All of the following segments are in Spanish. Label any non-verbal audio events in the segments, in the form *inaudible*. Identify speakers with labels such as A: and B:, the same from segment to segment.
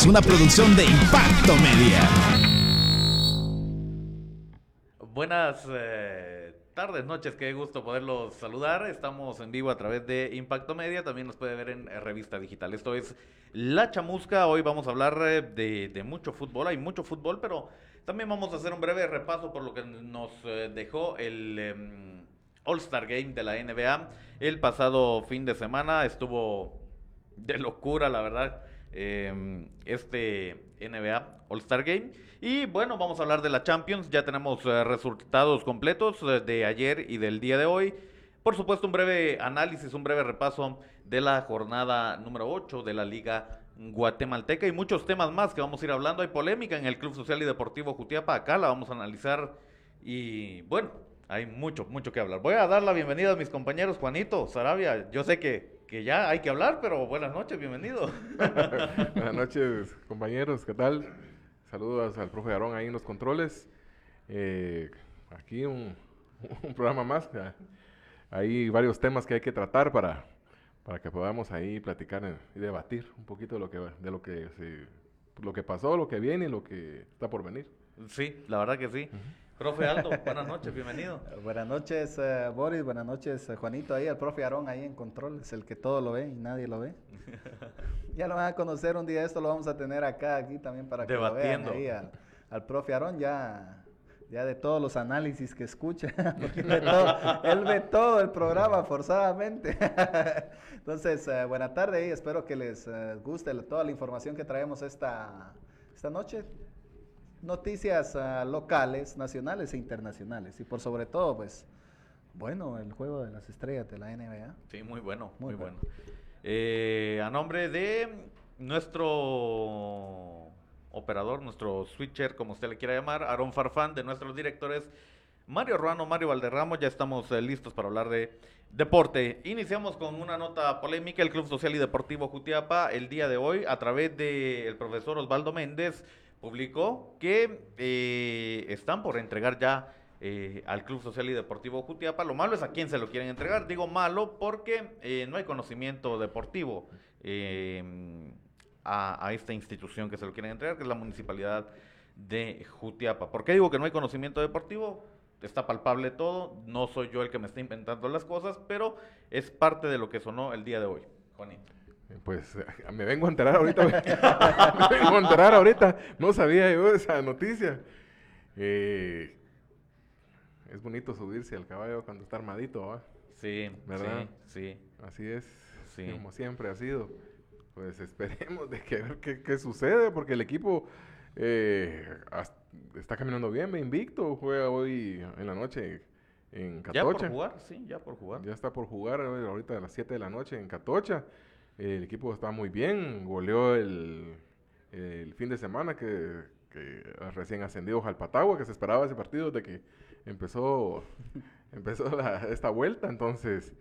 A: Es una producción de Impacto Media.
B: Buenas eh, tardes, noches, qué gusto poderlos saludar. Estamos en vivo a través de Impacto Media, también nos puede ver en eh, Revista Digital. Esto es La Chamusca, hoy vamos a hablar eh, de, de mucho fútbol, hay mucho fútbol, pero también vamos a hacer un breve repaso por lo que nos eh, dejó el em, All-Star Game de la NBA. El pasado fin de semana estuvo de locura, la verdad, em, este NBA All-Star Game. Y bueno, vamos a hablar de la Champions. Ya tenemos eh, resultados completos eh, de ayer y del día de hoy. Por supuesto, un breve análisis, un breve repaso de la jornada número 8 de la Liga Guatemalteca y muchos temas más que vamos a ir hablando. Hay polémica en el Club Social y Deportivo Jutiapa. Acá la vamos a analizar y bueno, hay mucho, mucho que hablar. Voy a dar la bienvenida a mis compañeros Juanito, Sarabia. Yo sé que, que ya hay que hablar, pero buenas noches, bienvenido. *laughs*
C: Buenas noches, compañeros, ¿qué tal? Saludos al profe Aarón ahí en los controles. Eh, aquí un, *laughs* un programa más. Hay varios temas que hay que tratar para, para que podamos ahí platicar y debatir un poquito de lo que, de lo que, se- lo que pasó, lo que viene y lo que está por venir.
B: Sí, la verdad que sí. Profe Aldo, buenas noches, bienvenido. *laughs*
D: Buenas noches, eh, Boris. Buenas noches, eh, Juanito. Ahí, el profe Aarón ahí en control. Es el que todo lo ve y nadie lo ve. *laughs* ya lo van a conocer un día. Esto lo vamos a tener acá, aquí también para que lo vean
B: Debatiendo.
D: ahí al, al profe Aarón. Ya, ya de todos los análisis que escucha. *laughs* porque él ve todo, él ve todo el programa forzadamente. Entonces, eh, buena tarde y espero que les guste la- toda la información que traemos esta, esta noche noticias ah, locales, nacionales e internacionales. Y por sobre todo, pues, bueno, el juego de las estrellas de la NBA.
B: Sí, muy bueno, muy,
D: Muy
B: bueno.
D: bueno.
B: Eh, a nombre de nuestro operador, nuestro switcher, como usted le quiera llamar, Aaron Farfán, de nuestros directores, Mario Ruano, Mario Valderramo, ya estamos eh, listos para hablar de deporte. Iniciamos con una nota polémica. El Club Social y Deportivo Jutiapa, el día de hoy, a través del profesor Osvaldo Méndez, publicó que eh, están por entregar ya eh, al Club Social y Deportivo Jutiapa. Lo malo es a quién se lo quieren entregar. Digo malo porque eh, no hay conocimiento deportivo eh, a, esta institución que se lo quieren entregar, que es la Municipalidad de Jutiapa. ¿Por qué digo que no hay conocimiento deportivo? Está palpable todo, no soy yo el que me está inventando las cosas, pero es parte de lo que sonó el día de hoy.
C: Pues *laughs* me vengo a enterar ahorita. *laughs* me vengo a enterar ahorita. No sabía yo esa noticia. Eh, es bonito subirse al caballo cuando está armadito.
B: Sí,
C: ¿Verdad?
B: sí, sí.
C: Así es,
B: Sí.
C: como siempre ha sido. Pues *laughs* esperemos de que ver qué, qué sucede, porque el equipo eh, está caminando bien, invicto, juega hoy en la noche en
B: Ya por
C: Catocha.
B: jugar, sí, ya por jugar.
C: Ya está por jugar eh, ahorita a las 7 de la noche en Catocha. El equipo está muy bien, goleó el, el fin de semana que, que recién ascendido Jalpatagua, que se esperaba ese partido de que empezó, *laughs* empezó la- esta vuelta, entonces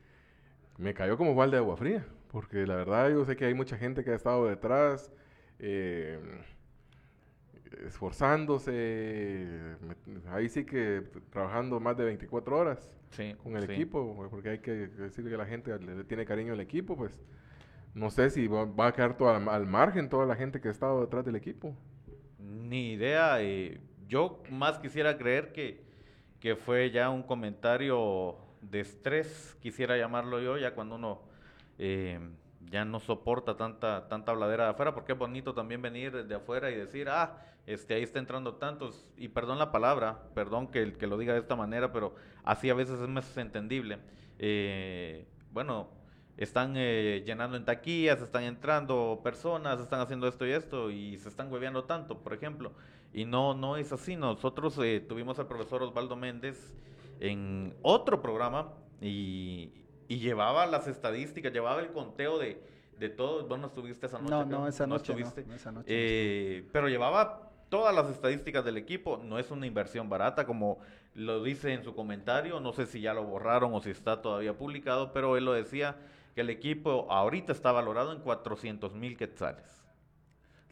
C: me cayó como balde de agua fría, porque la verdad yo sé que hay mucha gente que ha estado detrás, eh, esforzándose, me- ahí sí que trabajando más de 24 horas
B: Sí,
C: con el
B: sí.
C: equipo, porque hay que decir que la gente le, le tiene cariño al equipo, pues no sé si va, va a quedar al margen toda la gente que ha estado detrás del equipo.
B: Ni idea. eh, yo más quisiera creer que, que fue ya un comentario de estrés, quisiera llamarlo yo, ya cuando uno eh, ya no soporta tanta, tanta habladera de afuera, porque es bonito también venir de afuera y decir, ah, este, ahí está entrando tantos, y perdón la palabra, perdón que, que lo diga de esta manera, pero así a veces es más entendible. Eh, bueno, están eh, llenando en taquillas, están entrando personas, están haciendo esto y esto y se están hueveando tanto, por ejemplo. Y no, no es así. Nosotros eh, tuvimos al profesor Osvaldo Méndez en otro programa y, y llevaba las estadísticas, llevaba el conteo de, de todo. Bueno, estuviste esa noche.
D: No, no, esa noche no,
B: estuviste.
D: no, esa noche no
B: Eh, pero llevaba todas las estadísticas del equipo. No es una inversión barata, como lo dice en su comentario. No sé si ya lo borraron o si está todavía publicado, pero él lo decía que el equipo ahorita está valorado en 400 mil quetzales.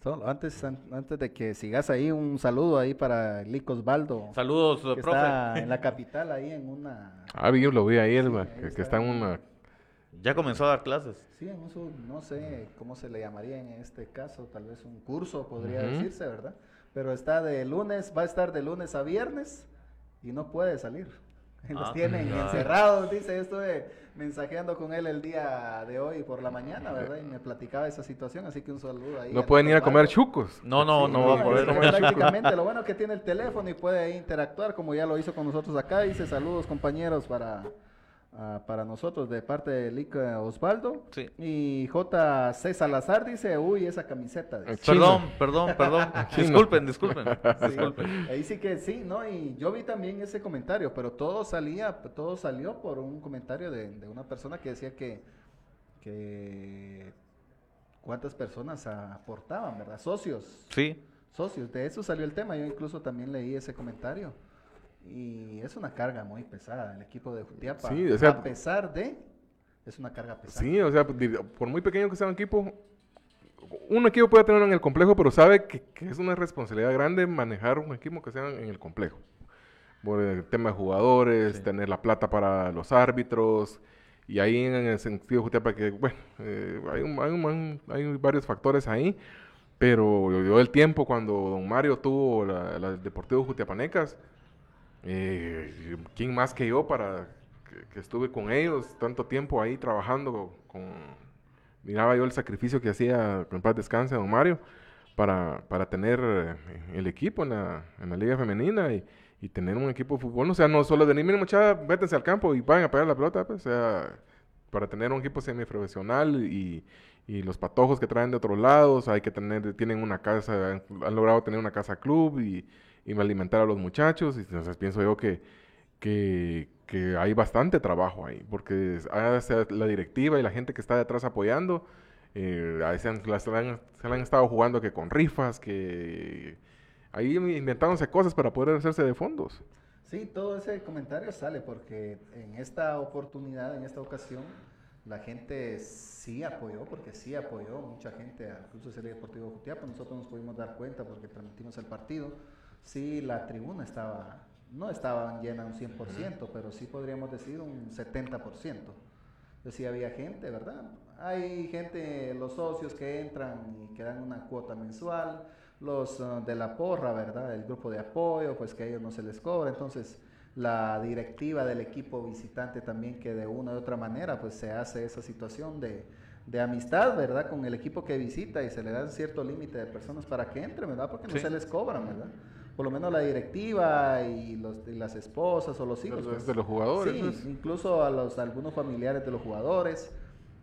D: Solo antes, an- antes de que sigas ahí, un saludo ahí para Lico Osvaldo,
B: Saludos,
D: que
B: profe.
D: está *laughs* en la capital, ahí en una...
C: Ah, vi- yo lo vi ahí, el,
D: Sí,
C: ma,
D: ahí
C: que, que
D: está.
C: está en una
B: Ya comenzó a dar clases.
D: Sí, en eso no sé cómo se le llamaría en este caso, tal vez un curso podría
C: Ujú.
D: decirse, ¿verdad? Pero está de lunes, va a estar de lunes a viernes y no puede salir. *laughs* Los
B: Ah,
D: tienen
B: claro.
D: encerrados, dice, yo estuve mensajeando con él el día de hoy por la mañana, ¿verdad? Y me platicaba esa situación, así que un saludo ahí.
C: No pueden ir a comer chucos.
B: No, no,
D: Sí,
B: no va a
D: es
B: poder. *laughs*
D: que Prácticamente, lo bueno que tiene el teléfono y puede interactuar, como ya lo hizo con nosotros acá. Dice saludos compañeros para, ah, para nosotros de parte de Lica Osvaldo.
B: Sí.
D: Y JC Salazar dice, uy, esa camiseta. dice.
C: Chino.
B: Perdón, perdón, perdón. *laughs* *laughs* Disculpen, disculpen.
D: Sí,
B: disculpen.
D: ahí sí que sí, ¿no? Y yo vi también ese comentario, pero todo salía, todo salió por un comentario de, de una persona que decía que, que cuántas personas aportaban, ¿verdad? Socios.
B: Sí.
D: socios. De eso salió el tema. Yo incluso también leí ese comentario. Y es una carga muy pesada. El equipo de Jutiapa,
C: Sí, o sea-
D: a pesar de, es una carga pesada.
C: Sí, o sea, di- por muy pequeño que sea un equipo, un equipo puede tener en el complejo, pero sabe que, que es una responsabilidad grande manejar un equipo que sea en el complejo. Por el tema de jugadores,
B: Sí.
C: tener la plata para los árbitros, y ahí en el sentido de Jutiapa que, bueno, eh, hay, un- hay un- hay varios factores ahí, pero yo el tiempo cuando don Mario tuvo la, la Deportivo Jutiapanecas, eh, ¿quién más que yo para que, que estuve con ellos tanto tiempo ahí trabajando con... Miraba yo el sacrificio que hacía, con paz descanse, don Mario, para, para tener eh, el equipo en la, en la liga femenina y, y tener un equipo de fútbol. O sea, no solo de ni miren muchachos, vétense al campo y vayan a pegar la pelota, pues, o sea, para tener un equipo semiprofesional y, y los patojos que traen de otros lados, hay que tener, tienen una casa, han, han logrado tener una casa club y, y alimentar a los muchachos. Y entonces pienso yo que, que, que hay bastante trabajo ahí, porque la directiva y la gente que está detrás apoyando, eh, han, las- se se la han estado jugando que con rifas, que ahí inventándose cosas para poder hacerse de fondos.
D: Sí, todo ese comentario sale porque en esta oportunidad, en esta ocasión, la gente sí apoyó, porque sí apoyó mucha gente al Club Social Deportivo Jutiapa. Nosotros nos pudimos dar cuenta porque transmitimos el partido. Sí, la tribuna estaba, no estaba llena un 100%, pero sí podríamos decir un 70%. Entonces sí había gente, ¿verdad? Hay gente, los socios que entran y que dan una cuota mensual, los ah, de la porra, ¿verdad? El grupo de apoyo, pues que a ellos no se les cobra. Entonces la directiva del equipo visitante también que de una u otra manera pues se hace esa situación de, de amistad, ¿verdad? Con el equipo que visita y se le da un cierto límite de personas para que entren, ¿verdad? Porque no
B: Sí.
D: se les cobran, ¿verdad? Por lo menos la directiva y, los, y las esposas o los hijos.
C: Los-
D: pues,
C: de los jugadores,
D: Sí,
C: pues.
D: incluso a los algunos familiares de los jugadores.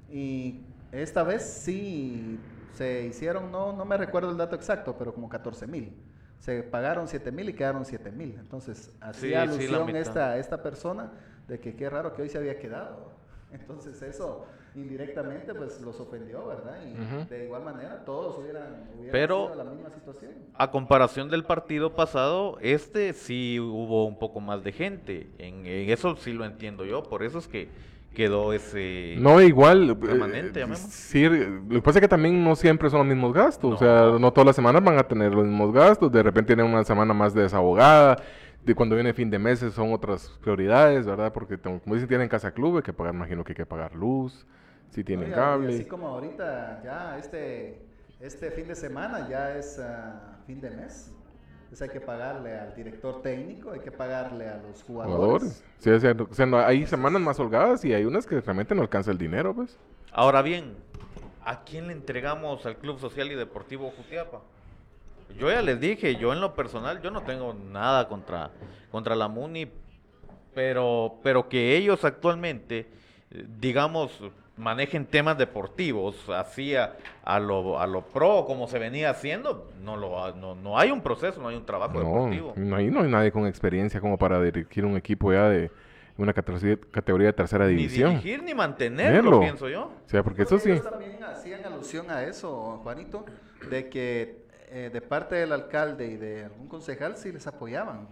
D: Y esta vez sí se hicieron, no, no me recuerdo el dato exacto, pero como 14 mil. Se pagaron 7 mil y quedaron 7 mil. Entonces,
B: Sí,
D: hacía
B: sí,
D: alusión
B: mitad.
D: esta, esta persona de que qué raro que hoy se había quedado. *laughs* Entonces, eso indirectamente pues los ofendió, ¿verdad? Y de igual manera todos hubieran, hubieran
B: Pero-
D: sido la misma situación.
B: A comparación del partido pasado, este sí hubo un poco más de gente. En, en eso sí lo entiendo yo. Por eso es que quedó ese.
C: No, igual.
B: Permanente,
C: eh, sí, lo que pasa es que también no siempre son los mismos gastos.
B: No.
C: O sea, no todas las semanas van a tener los mismos gastos. De repente tienen una semana más desahogada. De cuando viene fin de meses son otras prioridades, ¿verdad? Porque como como dicen, tienen casa club, hay que pagar, imagino que hay que pagar luz, si tienen
D: Oiga, y
C: cable.
D: así como ahorita, ya este, este fin de semana ya es ah, fin de mes. Entonces hay que pagarle al director técnico, hay que pagarle a los jugadores.
C: jugadores. Sí, o sea, o sea, no- hay semanas más holgadas y hay unas que realmente no alcanza el dinero, pues.
B: Ahora bien, ¿a quién le entregamos al Club Social y Deportivo Jutiapa? Yo ya les dije, yo en lo personal, yo no tengo nada contra, contra la MUNI, pero, pero que ellos actualmente, eh, digamos, manejen temas deportivos así a, a lo, a lo pro como se venía haciendo, no, lo, ha- no, no hay un proceso, no hay un trabajo
C: No,
B: deportivo.
C: no, ahí no hay nadie con experiencia como para dirigir un equipo ya de una categoría, categoría de tercera
B: Ni
C: división.
B: dirigir ni mantenerlo,
C: Tenerlo.
B: pienso yo.
C: O sea, porque eso sí.
D: También hacían alusión a eso, Juanito, de que eh, de parte del alcalde y de algún concejal sí les apoyaban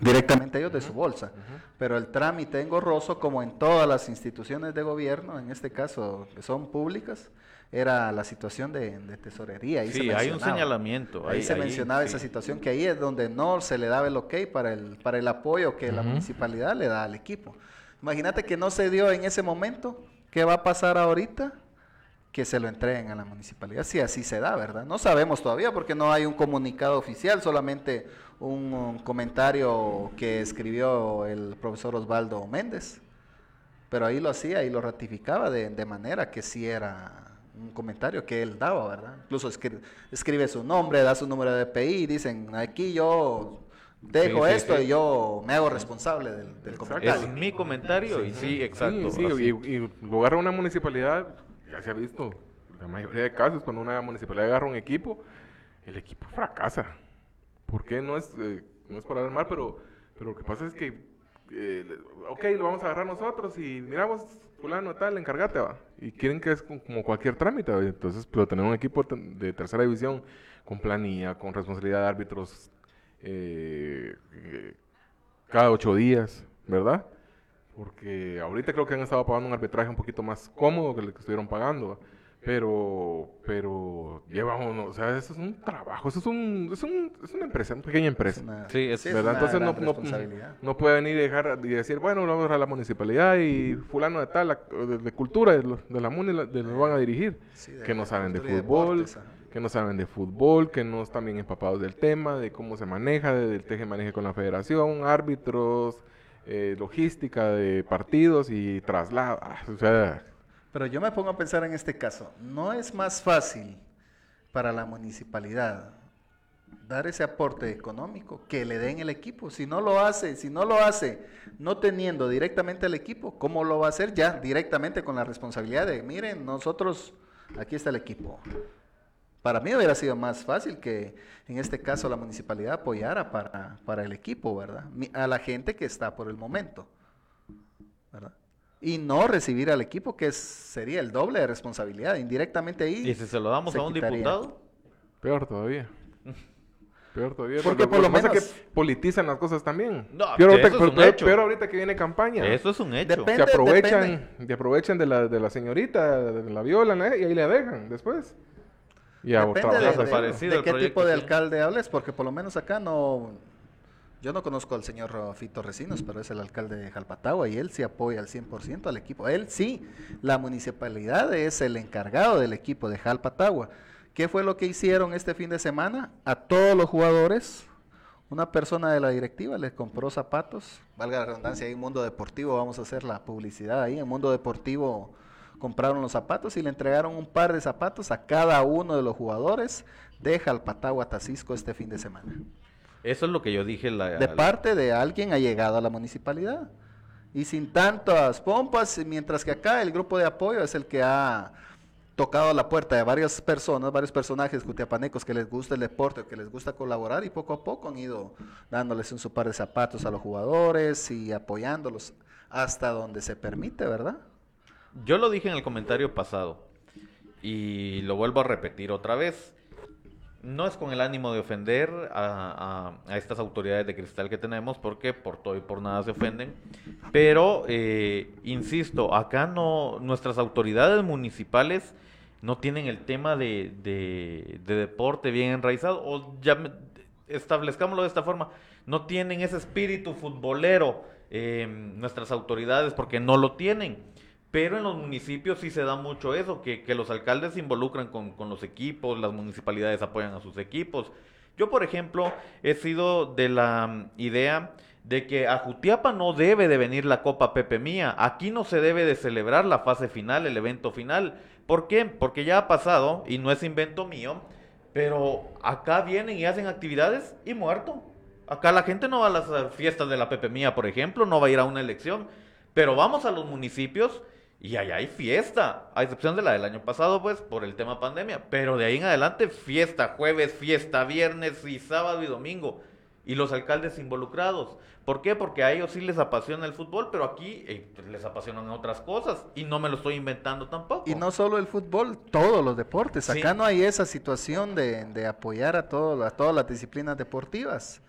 D: directamente ellos de su bolsa. Pero el trámite engorroso, como en todas las instituciones de gobierno, en este caso que son públicas, era la situación de, de tesorería. Ahí se
B: Sí, hay un señalamiento.
D: Ahí,
B: ahí-
D: se
B: ahí,
D: mencionaba esa
B: sí.
D: situación que ahí es donde no se le daba el ok para el, para el apoyo que la municipalidad le da al equipo. Imagínate que no se dio en ese momento ¿Qué va a pasar ahorita? Que se lo entreguen a la municipalidad, si así se da, ¿verdad? No sabemos todavía porque no hay un comunicado oficial, solamente un, un comentario que escribió el profesor Osvaldo Méndez. Pero ahí lo hacía y lo ratificaba de, de manera que sí era un comentario que él daba, ¿verdad? Incluso escri- escribe su nombre, da su número de DPI, dicen, aquí yo dejo
B: Sí, sí,
D: esto
B: sí.
D: y yo me hago responsable del, del
C: Exacto.
B: Es
D: comentario.
B: mi comentario y sí, exacto.
C: Sí, sí,
B: así.
C: y, y lo agarra una municipalidad, ya se ha visto, la mayoría de casos, cuando una municipalidad agarra un equipo, el equipo fracasa. ¿Por qué? No es, eh, no es para dar mal, pero, pero lo que pasa es que, eh, ok, lo vamos a agarrar nosotros y miramos, fulano tal, encárgate, va. Y quieren que es como cualquier trámite, ¿va? entonces, pero tener un equipo de tercera división con planilla, con responsabilidad de árbitros eh, eh, cada ocho días, ¿verdad? Porque ahorita creo que han estado pagando un arbitraje un poquito más cómodo que el que estuvieron pagando. Pero, pero lleva uno, o sea, eso es un trabajo, eso es, un, es, un, es una empresa, una pequeña empresa.
D: Es una-
B: Sí, es-
C: ¿verdad?
D: una
C: Entonces no, no, no puede venir y dejar y decir, bueno, vamos a la municipalidad y fulano de tal, la- de, de cultura, de, de la MUNI, lo van a dirigir.
D: Sí,
C: que no saben de fútbol, que no saben de fútbol, que no están bien empapados del tema, de cómo se maneja, de- del teje maneje con la federación, árbitros, eh, logística de partidos y traslado. ah, o sea,
D: Pero yo me pongo a pensar en este caso, ¿no es más fácil para la municipalidad dar ese aporte económico que le den el equipo? Si no lo hace, si no lo hace no teniendo directamente el equipo, ¿cómo lo va a hacer ya directamente con la responsabilidad de, miren, nosotros, aquí está el equipo? Para mí hubiera sido más fácil que en este caso la municipalidad apoyara para, para el equipo, ¿verdad? A la gente que está por el momento, ¿verdad? Y no recibir al equipo, que es- sería el doble de responsabilidad. Indirectamente ahí.
B: Y si se lo damos
D: se
B: a un
D: quitaría.
B: diputado,
C: peor todavía. Peor todavía.
D: Porque por lo
C: que pasa
D: menos-
C: es que politizan las cosas también.
B: No,
C: peor, ahorita,
B: eso es
C: peor-
B: un
C: peor-
B: hecho.
C: peor ahorita que viene campaña.
B: eso es un hecho.
D: Depende.
C: se aprovechan, se aprovechan de la, de la señorita, de la violan ¿eh? y ahí la dejan después. Y a
D: Depende de, de- de qué tipo de alcalde hables, porque por lo menos acá no. Yo no conozco al señor Fito Recinos, pero es el alcalde de Jalpatagua y él sí apoya al 100% al equipo. Él sí, la municipalidad es el encargado del equipo de Jalpatagua. ¿Qué fue lo que hicieron este fin de semana? A todos los jugadores, una persona de la directiva les compró zapatos, valga la redundancia, ahí en Mundo Deportivo, vamos a hacer la publicidad ahí, en Mundo Deportivo compraron los zapatos y le entregaron un par de zapatos a cada uno de los jugadores de Jalpatagua Tacisco este fin de semana.
B: Eso es lo que yo dije. La,
D: De parte de alguien allegado a la municipalidad. Y sin tantas pompas, mientras que acá el grupo de apoyo es el que ha tocado la puerta de varias personas, varios personajes cutiapanecos que les gusta el deporte, que les gusta colaborar y poco a poco han ido dándoles un su par de zapatos a los jugadores y apoyándolos hasta donde se permite, ¿verdad?
B: Yo lo dije en el comentario pasado y lo vuelvo a repetir otra vez. No es con el ánimo de ofender a, a- estas autoridades de cristal que tenemos, porque por todo y por nada se ofenden. Pero, eh, insisto, acá no, nuestras autoridades municipales no tienen el tema de, de- de deporte bien enraizado, o ya establezcámoslo de esta forma, no tienen ese espíritu futbolero eh, nuestras autoridades porque no lo tienen. Pero en los municipios sí se da mucho eso, que, que los alcaldes se involucran con, con los equipos, las municipalidades apoyan a sus equipos. Yo, por ejemplo, he sido de la mm, idea de que a Jutiapa no debe de venir la Copa Pepe Mía. Aquí no se debe de celebrar la fase final, el evento final. ¿Por qué? Porque ya ha pasado, y no es invento mío, pero acá vienen y hacen actividades y muerto. Acá la gente no va a las fiestas de la Pepe Mía, por ejemplo, no va a ir a una elección. Pero vamos a los municipios y allá hay fiesta, a excepción de la del año pasado, pues, por el tema pandemia. Pero de ahí en adelante, fiesta, jueves, fiesta, viernes y sábado y domingo. Y los alcaldes involucrados. ¿Por qué? Porque a ellos sí les apasiona el fútbol, pero aquí eh, les apasionan otras cosas. Y no me lo estoy inventando tampoco.
D: Y no solo el fútbol, todos los deportes.
B: Sí.
D: Acá no hay esa situación de, de apoyar a, todo- a todas las disciplinas deportivas.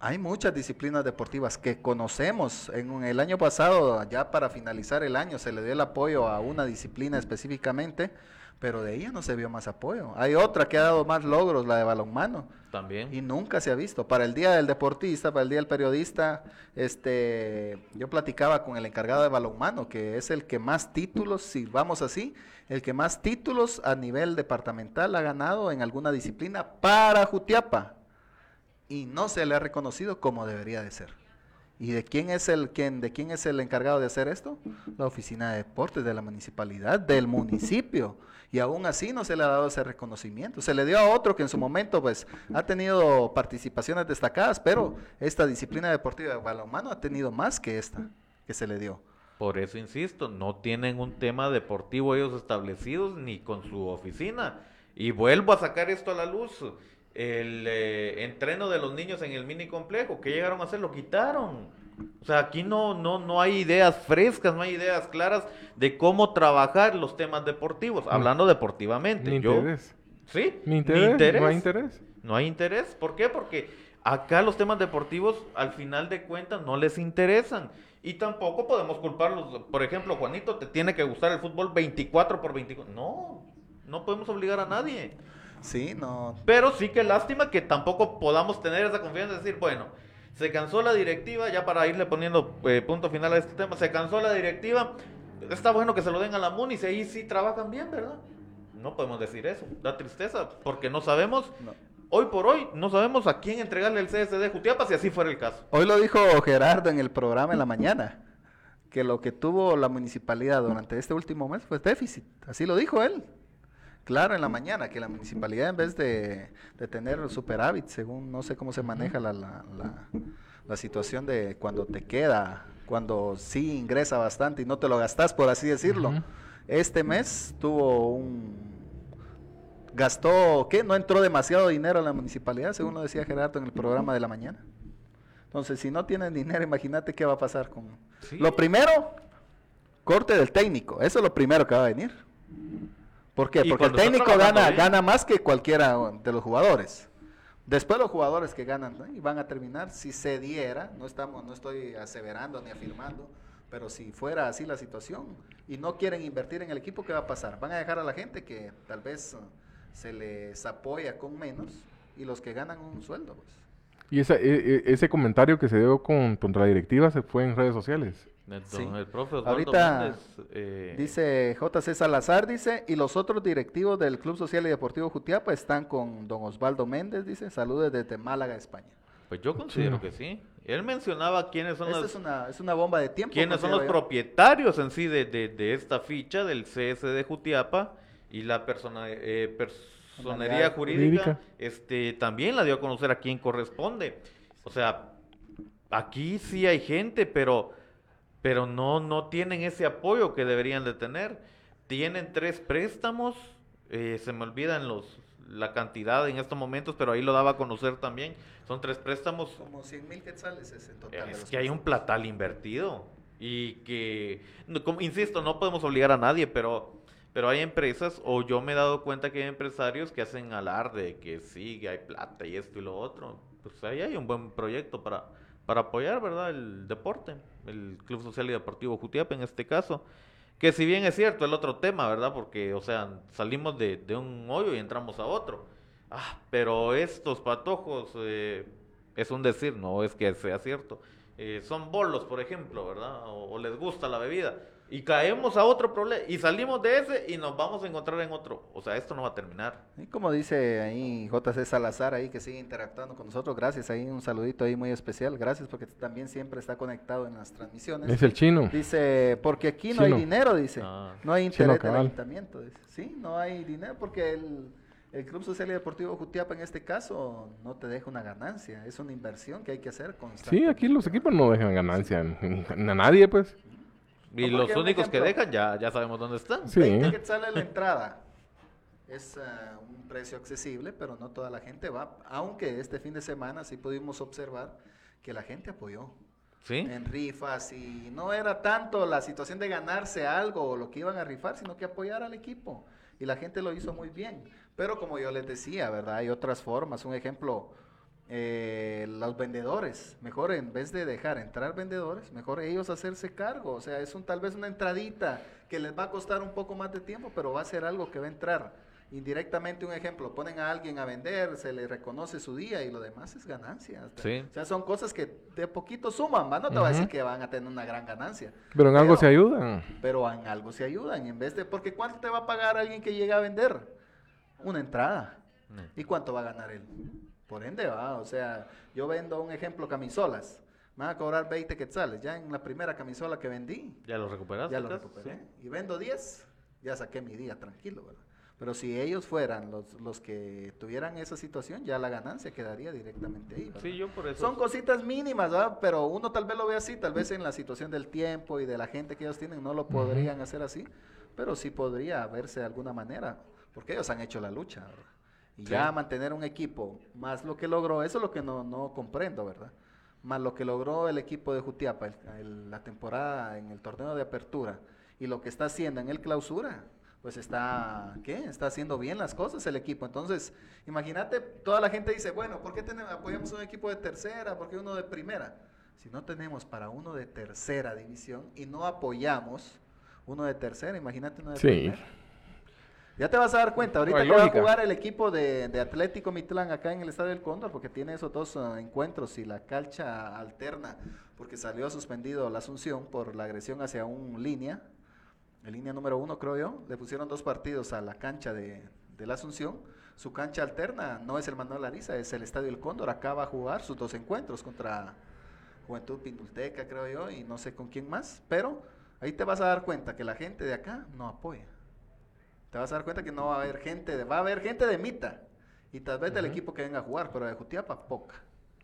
D: Hay muchas disciplinas deportivas que conocemos. En el año pasado, ya para finalizar el año, se le dio el apoyo a una disciplina específicamente, pero de ella no se vio más apoyo. Hay otra que ha dado más logros, la de balonmano.
B: También.
D: Y nunca se ha visto. Para el Día del Deportista, para el Día del Periodista, este, yo platicaba con el encargado de balonmano, que es el que más títulos, si vamos así, el que más títulos a nivel departamental ha ganado en alguna disciplina para Jutiapa. Y no se le ha reconocido como debería de ser. ¿Y de quién es el quién, de quién es el encargado de hacer esto? La oficina de deportes de la municipalidad, del municipio. Y aún así no se le ha dado ese reconocimiento. Se le dio a otro que en su momento pues ha tenido participaciones destacadas, pero esta disciplina deportiva de balonmano ha tenido más que esta que se le dio.
B: Por eso insisto, no tienen un tema deportivo ellos establecidos ni con su oficina. Y vuelvo a sacar esto a la luz. El eh, entreno de los niños en el mini complejo, ¿qué llegaron a hacer? Lo quitaron. O sea, aquí no, no, no hay ideas frescas, no hay ideas claras de cómo trabajar los temas deportivos, hablando deportivamente.
C: Ni
B: Yo,
C: interés.
B: ¿Sí?
C: Ni interés, no hay interés.
B: No hay interés. ¿Por qué? Porque acá los temas deportivos, al final de cuentas, no les interesan. Y tampoco podemos culparlos. Por ejemplo, Juanito, te tiene que gustar el fútbol 24 por 24. No, no podemos obligar a nadie.
D: Sí, no.
B: Pero sí que lástima que tampoco podamos tener esa confianza de decir, bueno, se cansó la directiva, ya para irle poniendo eh, punto final a este tema, se cansó la directiva, está bueno que se lo den a la MUNI, si ahí sí trabajan bien, ¿verdad? No podemos decir eso, da tristeza, porque no sabemos,
D: No.
B: hoy por hoy, no sabemos a quién entregarle el CSD Jutiapa si así fuera el caso.
D: Hoy lo dijo Gerardo en el programa en la mañana, que lo que tuvo la municipalidad durante este último mes fue déficit. Así lo dijo él. Claro, en la mañana, que la municipalidad en vez de, de tener superávit, según no sé cómo se maneja la, la, la- la situación de cuando te queda, cuando sí ingresa bastante y no te lo gastas, por así decirlo. Este mes tuvo un... Gastó, ¿qué? No entró demasiado dinero a la municipalidad, según lo decía Gerardo en el programa de la mañana. Entonces, si no tienen dinero, imagínate qué va a pasar con...
B: Sí.
D: Lo primero, corte del técnico. Eso es lo primero que va a venir. ¿Por qué? Porque el técnico gana,
B: bien.
D: gana más que cualquiera de los jugadores. Después los jugadores que ganan ¿no? y van a terminar, si se diera, no estamos, no estoy aseverando ni afirmando, pero si fuera así la situación y no quieren invertir en el equipo, ¿qué va a pasar? Van a dejar a la gente que tal vez eh, se les apoya con menos y los que ganan un sueldo. Pues.
C: Y esa- e- e- ese comentario que se dio con, contra la directiva se fue en redes sociales.
B: El,
D: Sí.
B: el profe Osvaldo
D: Ahorita
B: Méndez, eh,
D: Dice JC Salazar, dice, y los otros directivos del Club Social y Deportivo Jutiapa están con don Osvaldo Méndez, dice, saludos desde Málaga, España.
B: pues yo considero
C: Sí.
B: que sí. Él mencionaba quiénes son
D: Esta
B: las...
D: es una, es una bomba de tiempo.
B: ¿Quiénes son los
D: yo.
B: propietarios en sí de, de- de esta ficha del CS de Jutiapa y la persona, eh, personería jurídica,
C: jurídica.
B: este también la dio a conocer a quien corresponde. O sea, aquí sí hay gente, pero pero no no tienen ese apoyo que deberían de tener. Tienen tres préstamos, eh, se me olvidan los la cantidad en estos momentos, pero ahí lo daba a conocer también. Son tres préstamos
D: Como 100 mil quetzales es en total.
B: es que hay un platal invertido y que, como- insisto, no podemos obligar a nadie, pero, pero hay empresas, o yo me he dado cuenta que hay empresarios que hacen alarde de que sí, que hay plata y esto y lo otro. Pues ahí hay un buen proyecto para, para apoyar, ¿verdad? El deporte, el Club Social y Deportivo Jutiapa en este caso. Que si bien es cierto el otro tema, ¿verdad? Porque, o sea, salimos de, de un hoyo y entramos a otro. Ah, pero estos patojos, eh, es un decir, no es que sea cierto. Eh, son bolos, por ejemplo, ¿verdad? O, o les gusta la bebida. Y caemos a otro problema. Y salimos de ese y nos vamos a encontrar en otro. O sea, esto no va a terminar.
D: Y como dice ahí JC Salazar ahí que sigue interactuando con nosotros, gracias ahí un saludito ahí muy especial, gracias porque también siempre está conectado en las transmisiones.
C: Es el chino.
D: Dice, porque aquí no hay dinero, dice.
B: Ah.
D: No hay interés del ayuntamiento. Dice. Sí, no hay dinero porque el, el Club Social y Deportivo Jutiapa en este caso no te deja una ganancia. Es una inversión que hay que hacer constante.
C: Sí, aquí los equipos no dejan ganancia a nadie, pues.
B: Y
D: No,
B: los únicos que dejan ya, ya sabemos dónde están.
C: Sí.
D: 20 quetzales la entrada. Es ah, un precio accesible, pero no toda la gente va. Aunque este fin de semana sí pudimos observar que la gente apoyó
B: ¿Sí?
D: en rifas y no era tanto la situación de ganarse algo o lo que iban a rifar, sino que apoyar al equipo. Y la gente lo hizo muy bien. Pero como yo les decía, ¿verdad? Hay otras formas. Un ejemplo, eh, los vendedores. Mejor en vez de dejar entrar vendedores, mejor ellos hacerse cargo. O sea, es un, tal vez una entradita que les va a costar un poco más de tiempo, pero va a ser algo que va a entrar. indirectamente un ejemplo, ponen a alguien a vender, se le reconoce su día y lo demás es ganancia.
B: Sí.
D: O sea, son cosas que de poquito suman, ¿va? no te voy a decir que van a tener una gran ganancia.
C: Pero en algo se ayudan.
D: Pero en algo se ayudan, en vez de, porque ¿cuánto te va a pagar alguien que llega a vender? Una entrada. ¿Y cuánto va a ganar él? Por ende, va, o sea, yo vendo un ejemplo camisolas. Me van a cobrar 20 quetzales. Ya en la primera camisola que vendí,
B: ¿Ya lo recuperaste?
D: ya lo recuperé. Y vendo 10, ya saqué mi día tranquilo, ¿verdad? Pero si ellos fueran los, los que tuvieran esa situación, ya la ganancia quedaría directamente ahí. ¿verdad?
B: Sí, yo por eso.
D: Son cositas mínimas, ¿verdad? Pero uno tal vez lo ve así, tal vez en la situación del tiempo y de la gente que ellos tienen no lo podrían hacer así, pero sí podría verse de alguna manera, porque ellos han hecho la lucha, ¿verdad? Y
B: Sí.
D: ya mantener un equipo, más lo que logró, eso es lo que no, no comprendo, ¿verdad? Más lo que logró el equipo de Jutiapa, el- el- la temporada en el torneo de apertura, y lo que está haciendo en el clausura, pues está, ¿qué? Está haciendo bien las cosas el equipo. Entonces, imagínate, toda la gente dice, bueno, ¿por qué tenemos, apoyamos un equipo de tercera? ¿Por qué uno de primera? Si no tenemos para uno de tercera división y no apoyamos uno de tercera, imagínate uno de
C: Sí.
D: primera. Ya te vas a dar cuenta, ahorita que va a jugar el equipo de, de Atlético Mitlán acá en el Estadio del Cóndor, porque tiene esos dos ah, encuentros y la calcha alterna, porque salió suspendido la Asunción por la agresión hacia un línea, el línea número uno creo yo, le pusieron dos partidos a la cancha de, de la Asunción, su cancha alterna no es el Manuel Ariza, es el Estadio del Cóndor, acá va a jugar sus dos encuentros contra Juventud Pindulteca creo yo, y no sé con quién más, pero ahí te vas a dar cuenta que la gente de acá no apoya te vas a dar cuenta que no va a haber gente, de, va a haber gente de Mita y tal vez del equipo que venga a jugar, pero de Jutiapa poca.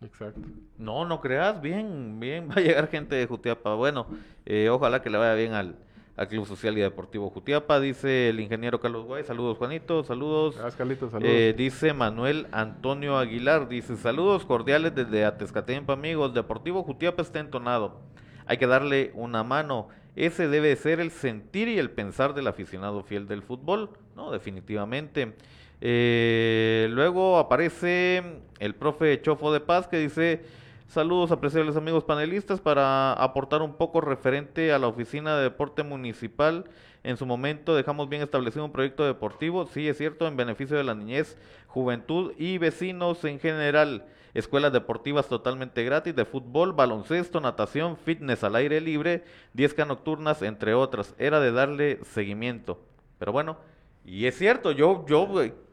C: Exacto.
B: No, no creas, bien, bien, *laughs* va a llegar gente de Jutiapa. Bueno, eh, ojalá que le vaya bien al, al Club Social y Deportivo Jutiapa, dice el ingeniero Carlos Guay. Saludos, Juanito, saludos.
C: Gracias, Carlitos. Saludos.
B: Eh, dice Manuel Antonio Aguilar, dice saludos cordiales desde Atezcatempa, amigos. Deportivo Jutiapa está entonado. Hay que darle una mano. Ese debe ser el sentir y el pensar del aficionado fiel del fútbol, ¿no? Definitivamente. Eh, luego aparece el profe Chofo de Paz que dice saludos apreciables amigos panelistas para aportar un poco referente a la oficina de deporte municipal. En su momento dejamos bien establecido un proyecto deportivo, sí es cierto, en beneficio de la niñez, juventud y vecinos en general. Escuelas deportivas totalmente gratis de fútbol, baloncesto, natación, fitness al aire libre, 10K nocturnas, entre otras. Era de darle seguimiento. Pero bueno, y es cierto, yo, yo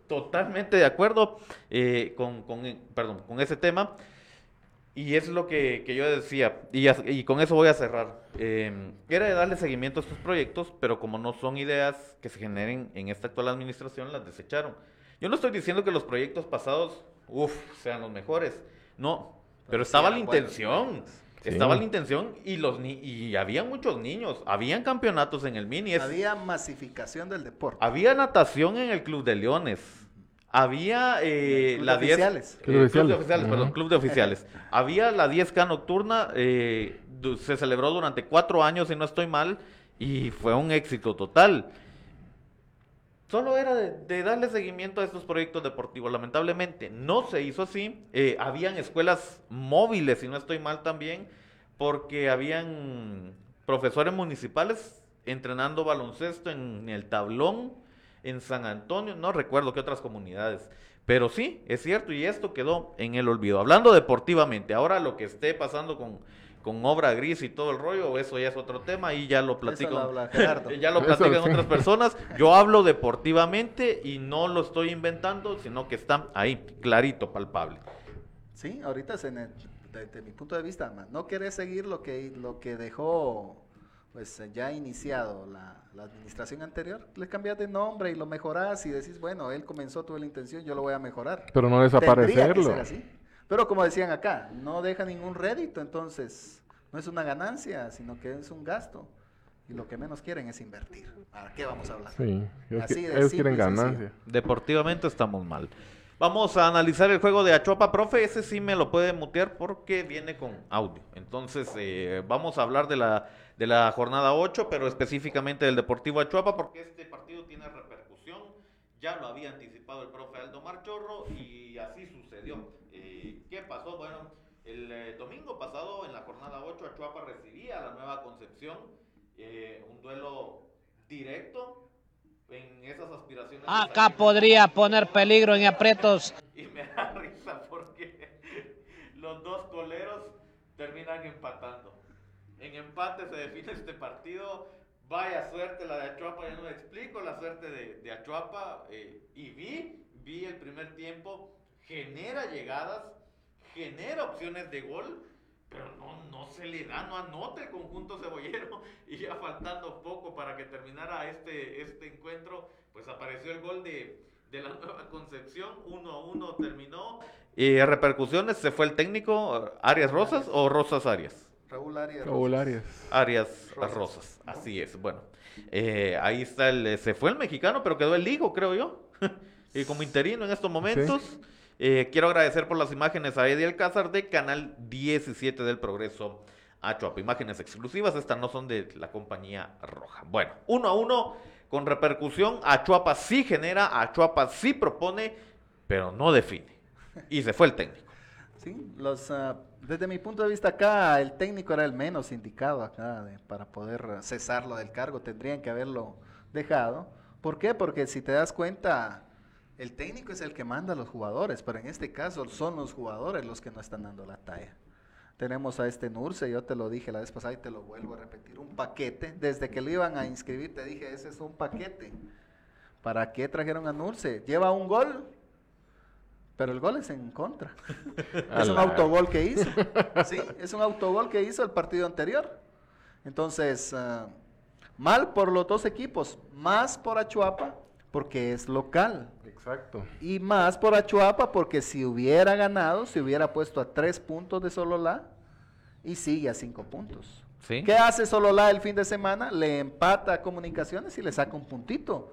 B: totalmente de acuerdo eh, con, con, eh, perdón, con ese tema. Y es lo que, que yo decía, y, y con eso voy a cerrar. Eh, era de darle seguimiento a estos proyectos, pero como no son ideas que se generen en esta actual administración, las desecharon. Yo no estoy diciendo que los proyectos pasados, uff, sean los mejores. No, pero
D: Pero
B: estaba
D: sí
B: la
D: buenos
B: intención.
C: Sí.
B: Estaba la intención y los ni y había muchos niños, habían campeonatos en el mini, es-
D: Había masificación del deporte.
B: había natación en el Club de Leones. Había eh,
D: Club de
B: la 10
D: oficiales.
B: eh,
C: Club de
B: club de
C: oficiales.
B: oficiales,
C: Ujú.
B: perdón, club de oficiales. *laughs* Había la 10K nocturna, eh, se celebró durante cuatro años, si no estoy mal, y fue un éxito total. Solo era de, darle seguimiento a estos proyectos deportivos. Lamentablemente no se hizo así. Eh, habían escuelas móviles, si no estoy mal también, porque habían profesores municipales entrenando baloncesto en el tablón, en San Antonio, no recuerdo qué otras comunidades. Pero sí, es cierto, y esto quedó en el olvido. Hablando deportivamente, ahora lo que esté pasando con, con obra gris y todo el rollo, eso ya es otro tema y ya lo platico.
D: lo habla Gerardo. *laughs*
B: ya lo platican
C: sí.
B: otras personas. Yo hablo deportivamente y no lo estoy inventando, sino que está ahí, clarito, palpable.
D: Sí, ahorita se ne- desde mi punto de vista, ma, no querés seguir lo que, lo que dejó pues ya iniciado la, la administración anterior, le cambias de nombre y lo mejorás y decís, bueno, él comenzó, tuve la intención, yo lo voy a mejorar.
C: Pero no
D: Tendría que
C: desaparecerlo.
D: ser así. Pero como decían acá, no deja ningún rédito, entonces no es una ganancia, sino que es un gasto. Y lo que menos quieren es invertir. ¿Para qué vamos a hablar?
C: Sí, ellos,
D: Así de
C: ellos quieren ganancia.
B: Deportivamente estamos mal. Vamos a analizar el juego de Achuapa, profe. Ese sí me lo puede mutear porque viene con audio. Entonces, eh, vamos a hablar de la, de la jornada 8, pero específicamente del Deportivo Achuapa, porque este partido tiene repercusión. Ya lo había anticipado el profe Aldo Marchorro y así sucedió. Eh, ¿Qué pasó? Bueno, el eh, domingo pasado, en la jornada 8, Achuapa recibía a la nueva Concepción. eh, un duelo directo en esas aspiraciones.
E: Acá podría poner peligro en aprietos.
B: Y me da *laughs* risa porque los dos coleros terminan empatando. En empate se define este partido. Vaya suerte la de Achuapa, ya no me explico la suerte de, de Achuapa. eh, y vi, vi el primer tiempo, genera llegadas, genera opciones de gol, pero no, no se le da, no anota el conjunto cebollero. *laughs* Y ya faltando poco para que terminara este, este encuentro, pues apareció el gol de, de la nueva Concepción, 1 a 1 terminó. Y repercusiones, ¿se fue el técnico Arias Rosas o Rosas Arias?
D: Raúl Arias.
C: Raúl Arias.
B: Arias
D: Rosas.
B: Rosas, así es. Bueno, eh, ahí está el, se fue el mexicano, pero quedó el hijo, creo yo. *laughs* y como interino en estos momentos. Eh, quiero agradecer por las imágenes a Eddie Alcázar de Canal 17 del Progreso Achuapa. Imágenes exclusivas, estas no son de la compañía roja. Bueno, uno a uno con repercusión. Achuapa sí genera, Achuapa sí propone, pero no define. Y se fue el técnico.
D: Sí, los, ah, desde mi punto de vista acá, el técnico era el menos indicado acá para poder cesarlo del cargo. Tendrían que haberlo dejado. ¿Por qué? Porque si te das cuenta, el técnico es el que manda a los jugadores, pero en este caso son los jugadores los que no están dando la talla. Tenemos a este Nurse, yo te lo dije la vez pasada y te lo vuelvo a repetir, un paquete. Desde que lo iban a inscribir te dije, ese es un paquete. ¿Para qué trajeron a Nurse? Lleva un gol, pero el gol es en contra. *laughs* es un autogol que hizo. *laughs* Sí, es un autogol que hizo el partido anterior. Entonces, ah, mal por los dos equipos, más por Achuapa porque es local.
C: Exacto.
D: Y más por Achuapa porque si hubiera ganado, se hubiera puesto a tres puntos de Sololá y sigue a cinco puntos.
B: ¿Sí?
D: ¿Qué hace Sololá el fin de semana? Le empata a Comunicaciones y le saca un puntito.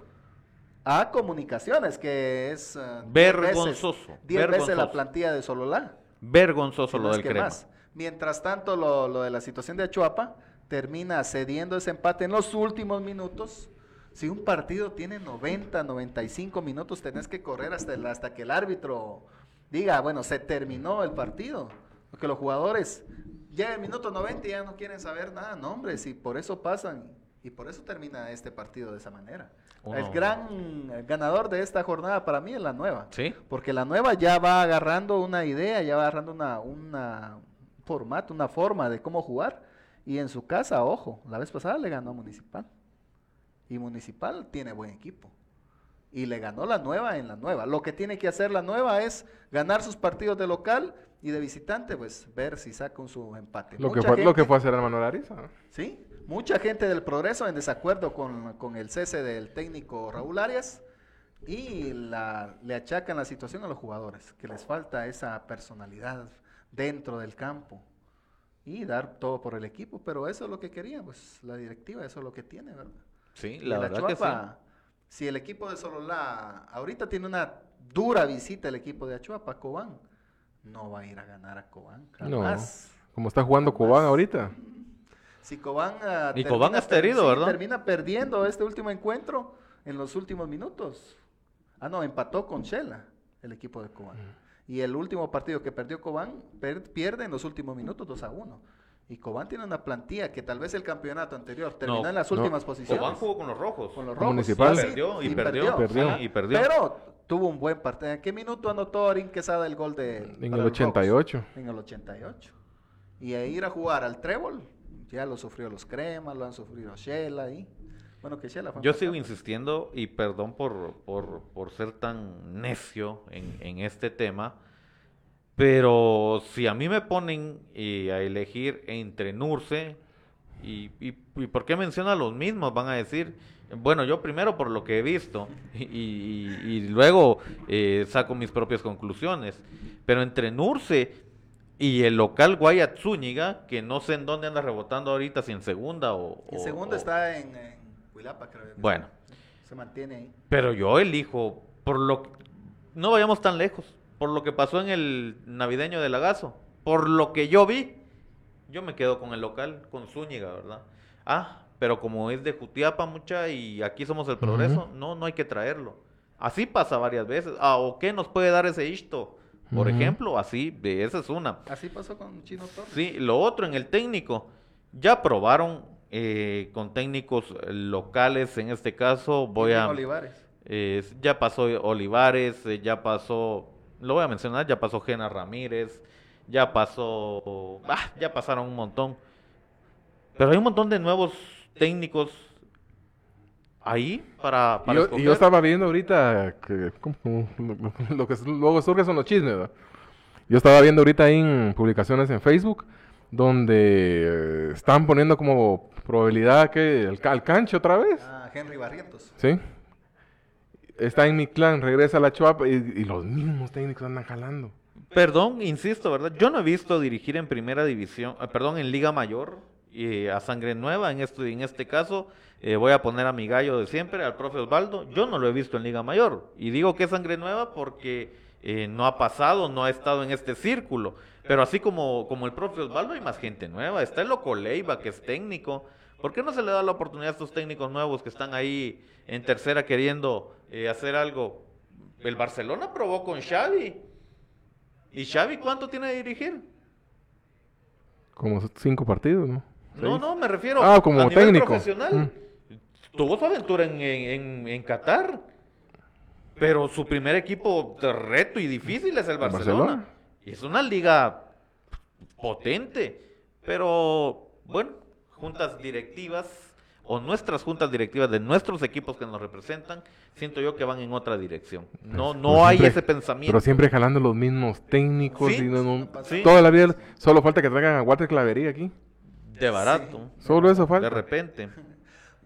D: A Comunicaciones, que es... diez veces-
B: Vergonzoso,
D: Diez veces la plantilla de Sololá.
B: Vergonzoso lo del
D: que
B: crema.
D: más. Mientras tanto, lo, lo de la situación de Achuapa termina cediendo ese empate en los últimos minutos. Si un partido tiene 90, 95 minutos, tenés que correr hasta, el- hasta que el árbitro diga, bueno, se terminó el partido. Porque los jugadores llega el minuto 90 y ya no quieren saber nada, no, hombre, si por eso pasan y por eso termina este partido de esa manera.
B: Uno-
D: El gran ganador de esta jornada para mí es la nueva.
B: ¿Sí?
D: Porque la nueva ya va agarrando una idea, ya va agarrando una, una un formato, una forma de cómo jugar. Y en su casa, ojo, la vez pasada le ganó a Municipal. Y Municipal tiene buen equipo. Y le ganó la nueva en la nueva. Lo que tiene que hacer la nueva es ganar sus partidos de local y de visitante, pues ver si saca un su empate.
C: Lo que, fue, lo que fue hacer Manuel Ariza.
D: Sí, mucha gente del progreso en desacuerdo con, con el cese del técnico Raúl Arias y la, le achacan la situación a los jugadores, que les falta esa personalidad dentro del campo y dar todo por el equipo, pero eso es lo que quería, pues la directiva, eso es lo que tiene, ¿verdad?
B: Sí, la verdad que sí.
D: Si el equipo de Sololá ahorita tiene una dura visita el equipo de Achuapa, a Cobán, no va a ir a ganar a Cobán,
C: No.
D: jamás.
C: Como está jugando Cobán ahorita.
D: Si Cobán, ah,
B: Y Cobán está herido,
D: sí,
B: ¿verdad?
D: termina perdiendo este último encuentro en los últimos minutos. Ah, no, empató con Shela, el equipo de Cobán. Y el último partido que perdió Cobán, per- pierde en los últimos minutos 2 a 1. Y Cobán tiene una plantilla que tal vez el campeonato anterior terminó
B: No,
D: en las
C: no.
D: últimas posiciones.
B: Cobán jugó con los rojos.
D: Con los rojos.
C: Municipal.
D: Sí,
B: Perdió, y
D: sí,
B: perdió,
C: perdió.
B: Ajá, y perdió.
D: Pero tuvo un buen partido. ¿En qué minuto anotó Arín Quesada el gol de
C: En el
D: los rojos?
C: 88.
D: En el 88. Y a ir a jugar al trébol, ya lo sufrió los cremas, lo han sufrido Shela y bueno que Shela fue
B: Yo sigo insistiendo y perdón por, por, por ser tan necio en, en este tema, pero si a mí me ponen eh, a elegir entre Nurse y, y, y por qué menciona los mismos, van a decir, bueno, yo primero por lo que he visto y, luego eh, saco mis propias conclusiones, pero entre Nurse y el local Guayat Zúñiga, que no sé en dónde anda rebotando ahorita, si en segunda o...
D: En
B: o-
D: está en, en Huilapa, creo.
B: Bueno.
D: Se mantiene ahí.
B: Pero yo elijo, por lo que- no vayamos tan lejos, por lo que pasó en el navideño de Lagazo, por lo que yo vi, yo me quedo con el local, con Zúñiga, ¿verdad? Ah, pero como es de Jutiapa mucha y aquí somos el progreso, no, no hay que traerlo. Así pasa varias veces. Ah, ¿o qué nos puede dar ese isto? Por ejemplo, así, de esa es una.
D: Así pasó con Chino Torres.
B: Sí, lo otro en el técnico, ya probaron eh, con técnicos locales, en este caso voy a...
D: Olivares.
B: eh, ya pasó Olivares, eh, ya pasó, lo voy a mencionar, ya pasó Gena Ramírez, ya pasó, ah, ya pasaron un montón. Pero hay un montón de nuevos técnicos ahí para,
C: Y
B: para
C: yo, y
B: escoger.
C: yo estaba viendo ahorita que como- lo, lo que luego surge son los chismes, ¿verdad? Yo estaba viendo ahorita ahí en publicaciones en Facebook donde eh, están poniendo como probabilidad que el, ca- al canche otra vez,
D: Ah, Henry Barrientos.
C: ¿sí? Está en mi clan, regresa a la Chuapa y, los mismos técnicos andan jalando.
B: Perdón, insisto, ¿verdad? Yo no he visto dirigir en primera división, eh, perdón, en Liga Mayor eh, a Sangre Nueva. En este, en este caso, eh, voy a poner a mi gallo de siempre, al profe Osvaldo. Yo no lo he visto en Liga Mayor. Y digo que es Sangre Nueva porque eh, no ha pasado, no ha estado en este círculo. Pero así como, como el profe Osvaldo, hay más gente nueva. Está el Loco Leiva, que es técnico. ¿Por qué no se le da la oportunidad a estos técnicos nuevos que están ahí en tercera queriendo eh, hacer algo? El Barcelona probó con Xavi. ¿Y Xavi cuánto tiene de dirigir?
C: Como cinco partidos, ¿no?
B: No,
C: Seis.
B: no, me refiero
C: Ah, como
B: a nivel
C: técnico.
B: profesional. Tuvo su aventura en, en, en- en Qatar. Pero su primer equipo de reto y difícil es el Barcelona.
C: Barcelona.
B: Y es una liga potente. Pero, bueno, juntas directivas o nuestras juntas directivas de nuestros equipos que nos representan, siento yo que van en otra dirección. No,
C: Pues,
B: no
C: pero
B: hay
C: siempre-
B: ese pensamiento.
C: Pero siempre jalando los mismos técnicos
B: Sí,
C: y no- no-
B: sí.
C: toda la vida. Solo falta que traigan a Walter Clavería aquí.
B: de barato.
C: Solo eso
B: De
C: falta.
B: repente. *laughs*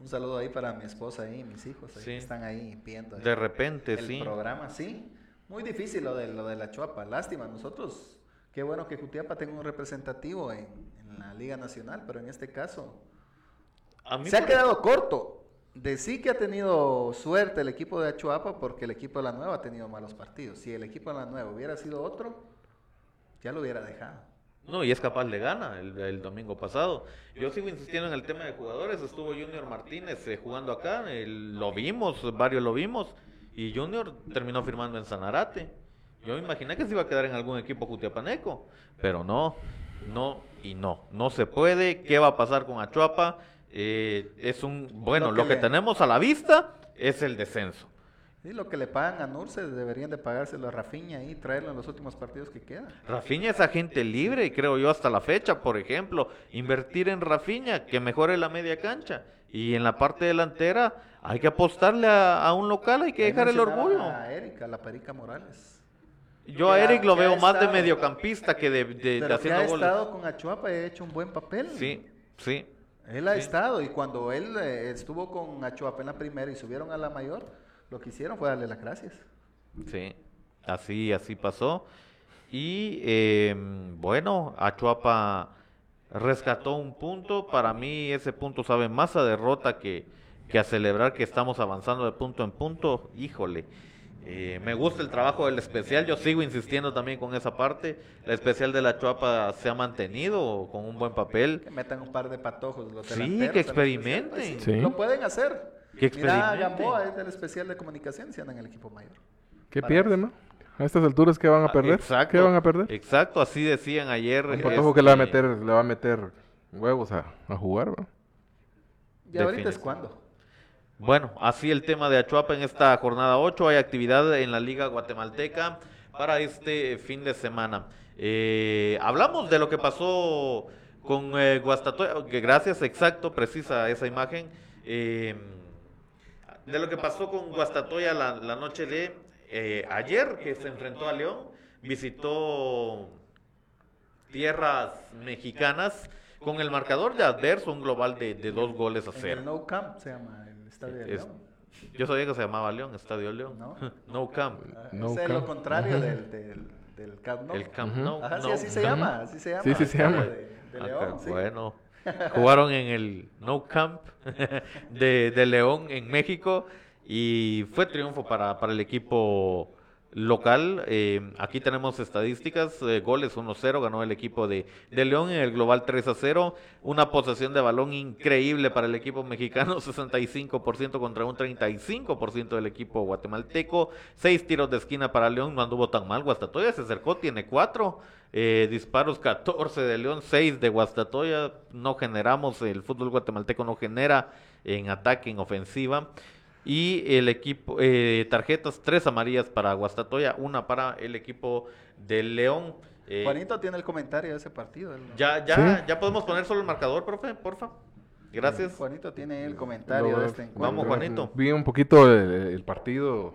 D: Un saludo ahí para mi esposa y mis hijos ahí
B: Sí.
D: que están ahí viendo ahí
B: De repente,
D: el
B: sí.
D: programa. Sí, muy difícil lo de, lo de la Chuapa. Lástima, nosotros, qué bueno que Jutiapa tenga un representativo en, en la Liga Nacional, pero en este caso
B: A mí
D: se ha quedado corto. De sí que ha tenido suerte el equipo de Achuapa porque el equipo de la Nueva ha tenido malos partidos. Si el equipo de la Nueva hubiera sido otro, ya lo hubiera dejado.
B: No, y es capaz de gana el, el domingo pasado. Yo sigo insistiendo en el tema de jugadores. Estuvo Junior Martínez eh, jugando acá. el- lo vimos, varios lo vimos. Y Junior terminó firmando en Sanarate. Yo me imaginé que se iba a quedar en algún equipo jutiapaneco. Pero no, no y no. No se puede. ¿Qué va a pasar con Achuapa? Eh, es un. Bueno,
D: Lo
B: lo
D: que le-
B: tenemos a la vista es el descenso.
D: Sí, lo que le pagan a Nurse deberían de pagárselo a Rafinha y traerlo en los últimos partidos que quedan.
B: Rafinha es agente libre y creo yo hasta la fecha, por ejemplo, invertir en Rafinha, que mejore la media cancha. Y en la parte delantera hay que apostarle a, a un local, hay que
D: Ahí
B: dejar el orgullo.
D: A Erika, la Perica Morales.
B: Yo a Eric lo veo más de mediocampista que de, de- haciendo
D: ha
B: goles.
D: estado con Achuapa y ha hecho un buen papel.
B: Sí, sí.
D: Él ha
B: Sí.
D: estado y cuando él eh, estuvo con Achuapa en la primera y subieron a la mayor, lo que hicieron fue darle las gracias.
B: Sí, así, así pasó. Y eh, bueno, Achuapa rescató un punto. Para mí ese punto sabe más a derrota que, que a celebrar que estamos avanzando de punto en punto. Híjole, eh, me gusta el trabajo del especial. Yo sigo insistiendo también con esa parte. El especial de la Achuapa se ha mantenido con un buen papel.
D: Que metan un par de patojos los
B: Sí, que experimenten.
D: pues
C: Sí.
D: Lo pueden hacer.
B: Que
D: Mira. Gamboa es del especial de comunicación si anda en el equipo mayor.
C: ¿Qué
D: Para
C: pierden, no? A estas alturas, ¿qué van a
B: Ah,
C: perder?
B: Exacto,
C: ¿Qué van a perder?
B: Exacto, así decían ayer.
C: Un patojo que le va a meter, le va a meter huevos a, a jugar, ¿no?
D: Y ahorita es
B: Definitivamente. Bueno, así el tema de Achuapa en esta jornada 8. Hay actividad en la Liga Guatemalteca para este fin de semana. Eh, hablamos de lo que pasó con eh, Guastatoya, que gracias, exacto, precisa esa imagen. Eh, de lo que pasó con Guastatoya la, la noche de eh, ayer, que se enfrentó a León, visitó tierras mexicanas con el marcador de adverso, un global de, de dos goles a
D: En
B: cero.
D: el No Camp se llama estadio
B: Es-
D: León.
B: yo sabía que se llamaba León, Estadio León.
D: ¿No? *laughs*
B: No, Camp.
D: Ah,
C: No
D: ese es lo contrario del, del, del Camp Nou.
B: El Camp. Nou.
D: Ajá, sí,
B: no
D: así se
B: Camp.
D: llama, así se llama.
C: Sí, sí, se llama.
D: De, de
B: Ah,
D: León,
B: qué
D: sí.
B: Bueno, *laughs* jugaron en el No Camp *laughs* de, de León en México y fue triunfo para, para el equipo local. eh, aquí tenemos estadísticas, eh, goles 1-0, ganó el equipo de, de León en el global 3-0, una posesión de balón increíble para el equipo mexicano, *laughs* 65% contra un 35% del equipo guatemalteco, seis tiros de esquina para León, no anduvo tan mal, Guastatoya se acercó, tiene cuatro, eh, disparos 14 de León, 6 de Guastatoya, no generamos, el fútbol guatemalteco no genera en ataque, en ofensiva. Y el equipo, eh, tarjetas, tres amarillas para Guastatoya, una para el equipo del León. Eh,
D: Juanito tiene el comentario de ese partido.
B: ya, ya,
C: Sí.
B: ya podemos poner solo el marcador, profe, porfa. Gracias.
D: Juanito tiene el comentario
C: Lo-
D: de este encuentro.
B: Vamos, Juanito.
C: Vi un poquito el, el partido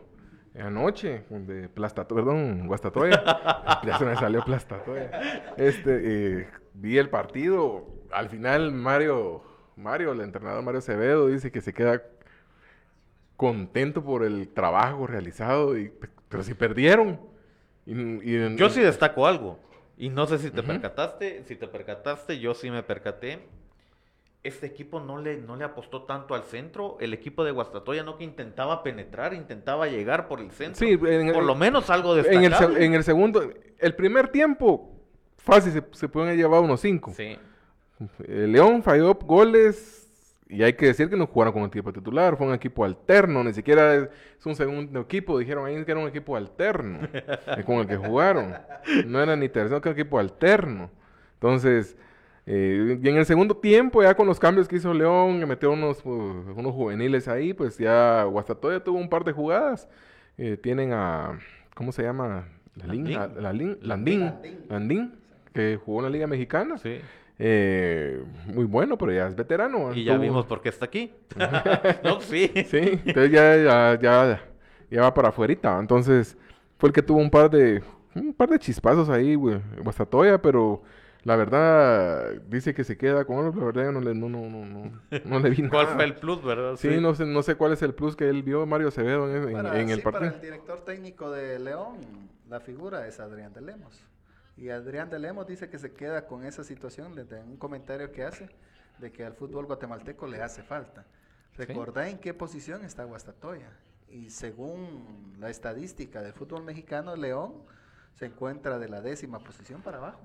C: anoche de Plastato, perdón, Guastatoya. *laughs* ya se me salió Plastatoya. Este, eh, vi el partido. Al final Mario, Mario, el entrenador Mario Acevedo, dice que se queda contento por el trabajo realizado, y, pero si perdieron. Y, y-
B: Yo sí destaco algo. Y no sé si te percataste, si te percataste, yo sí me percaté. Este equipo no le, no le apostó tanto al centro. El equipo de Guastatoya no que intentaba penetrar, intentaba llegar por el centro.
C: Sí, en-
B: por lo menos algo
C: en el,
B: destacable.
C: en el segundo, el primer tiempo, fácil, se, se pueden llevado unos cinco.
B: Sí.
C: El León falló goles y hay que decir que no jugaron con el equipo titular, fue un equipo alterno, ni siquiera es, es un segundo equipo, dijeron ahí que era un equipo alterno eh, con el que jugaron. No era ni tercero, que era un equipo alterno. Entonces, eh, y en el segundo tiempo, ya con los cambios que hizo León, que metió unos, uh, unos juveniles ahí, pues ya Guastatoya tuvo un par de jugadas. Eh, tienen a, ¿cómo se llama? Landín,
B: Landín,
C: Landín, Landín, que jugó en la Liga Mexicana.
B: Sí.
C: Eh, muy bueno, pero ya es veterano.
B: Y ya
C: Tuvo-
B: vimos por qué está aquí. *laughs* *laughs* no, sí.
C: Sí, entonces ya, ya, ya, ya va para afuera. Entonces, fue el que tuvo un par de, un par de chispazos ahí, güey, Guastatoya, pero la verdad, dice que se queda con él, la verdad yo no le, no, no, no, no, no le vi *laughs*
B: ¿Cuál
C: nada.
B: fue el plus, verdad?
C: Sí, no sé, no sé cuál es el plus que él vio Mario Acevedo en, en-
D: Para,
C: en el
D: sí, para
C: partido.
D: el director técnico de León, la figura es Adrián de Lemos. Y Adrián de Lemos dice que se queda con esa situación desde un comentario que hace de que al fútbol guatemalteco le hace falta. Recordá en qué posición está Guastatoya. Y según la estadística del fútbol mexicano, León se encuentra de la décima posición para abajo.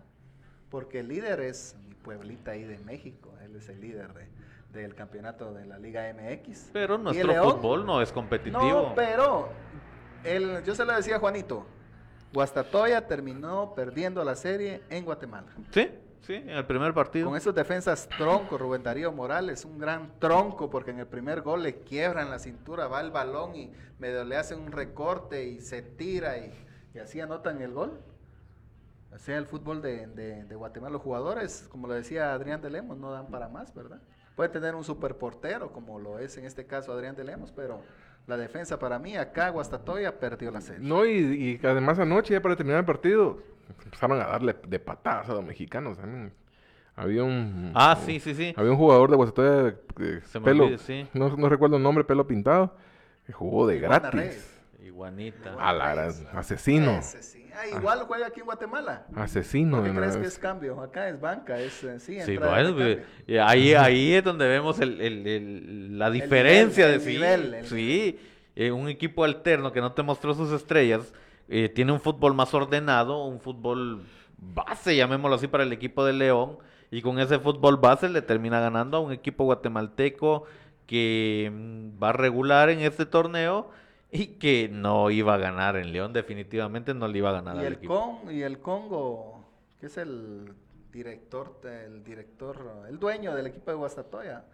D: Porque el líder es mi pueblita ahí de México. Él es el líder de- del campeonato de la Liga MX.
B: Pero nuestro
D: León-
B: fútbol no es competitivo.
D: no, pero el, yo se lo decía a Juanito. Guastatoya terminó perdiendo la serie en Guatemala.
B: Sí, sí, en el primer partido.
D: Con esos defensas tronco, Rubén Darío Morales, un gran tronco, porque en el primer gol le quiebran la cintura, va el balón y medio le hacen un recorte y se tira y, y así anotan el gol. Así el fútbol de, de- de Guatemala, los jugadores, como lo decía Adrián de Lemos, no dan para más, ¿verdad? Puede tener un superportero, como lo es en este caso Adrián de Lemos, pero la defensa para mí, acá Guastatoya perdió la serie.
C: No, y, y además anoche, ya para terminar el partido, empezaron a darle de patadas a los mexicanos. también. Había un...
B: Ah, sí, sí, sí.
C: Había un jugador de Guastatoya de, de
B: Se me
C: pelo,
B: sí.
C: no, no recuerdo el nombre, pelo pintado, que jugó de gratis.
B: Iguanita.
C: A la gran- asesino.
D: Sí. Ah, igual juega aquí en Guatemala.
C: Asesino.
D: ¿Por qué crees que es cambio? Acá es banca, es eh, sí,
B: Sí, bueno, y ahí, ahí es donde vemos el, el- el- la diferencia
D: nivel,
B: de
D: el
B: sí.
D: nivel, el
B: sí, eh, un equipo alterno que no te mostró sus estrellas, eh, tiene un fútbol más ordenado, un fútbol base, llamémoslo así, para el equipo de León, y con ese fútbol base le termina ganando a un equipo guatemalteco que mm, va regular en este torneo y que no iba a ganar en León, definitivamente no le iba a ganar
D: Y
B: al
D: el,
B: equipo.
D: Con, y el Congo, que es el director, el director, el dueño del equipo de Guastatoya,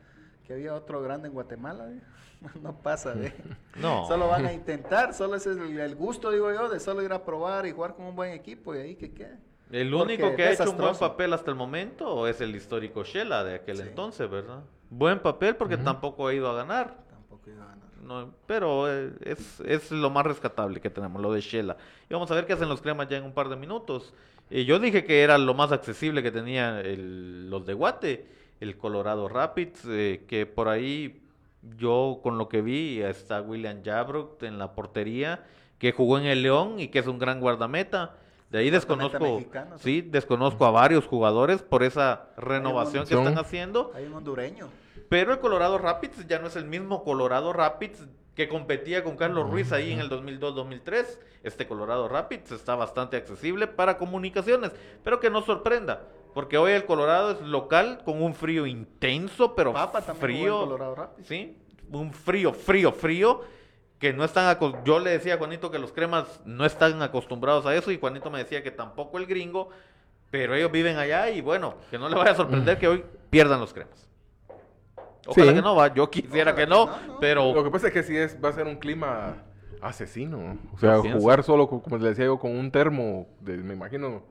D: que había otro grande en Guatemala, ¿eh? *laughs* no pasa. *laughs*
B: No.
D: Solo van a *laughs* intentar, solo ese es el, el gusto, digo yo, de solo ir a probar y jugar con un buen equipo y ahí que quede.
B: El
D: Porque
B: único que ha hecho un buen papel hasta el momento es el histórico Shela de aquel
D: Sí.
B: entonces, ¿verdad? Buen papel porque tampoco ha ido a ganar.
D: Tampoco iba a ganar.
B: No, pero eh, es, es lo más rescatable que tenemos, lo de Shela. Y vamos a ver qué hacen los cremas ya en un par de minutos. Eh, yo dije que era lo más accesible que tenía el- los de Guate, el Colorado Rapids, eh, que por ahí yo con lo que vi está William Jabrook en la portería, que jugó en el León y que es un gran guardameta. De ahí
D: Guardameta
B: desconozco,
D: mexicano,
B: sí, desconozco a varios jugadores por esa renovación que están haciendo.
D: Hay un hondureño.
B: Pero el Colorado Rapids ya no es el mismo Colorado Rapids que competía con Carlos Ruiz ahí en el 2002-2003. Este Colorado Rapids está bastante accesible para comunicaciones, pero que no sorprenda, porque hoy el Colorado es local con un frío intenso, pero
D: Papa también jugó en
B: frío.
D: Colorado Rapids.
B: Sí, un frío, frío, frío. Que no están yo le decía a Juanito que los cremas no están acostumbrados a eso y Juanito me decía que tampoco el gringo, pero ellos viven allá y bueno, que no le vaya a sorprender que hoy pierdan los cremas. Ojalá
C: Sí.
B: que no, va. Yo quisiera que no, pero
C: Lo que pasa es que sí es, va a ser un clima asesino. O sea, jugar solo, co- como les decía yo, con un termo, de- me imagino,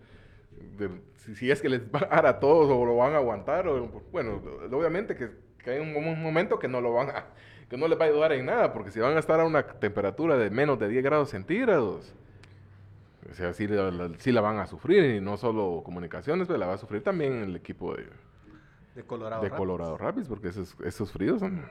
C: de- si, si es que les va a dar a todos o lo van a aguantar. O, bueno, obviamente que, que hay un, un momento que no lo van a, que no les va a ayudar en nada, porque si van a estar a una temperatura de menos de 10 grados centígrados, o sea, sí la, la- sí la van a sufrir, y no solo comunicaciones, pero la va a sufrir también el equipo de,
D: De Colorado
C: de
D: Rapids.
C: Colorado Rapids, porque esos, esos fríos son,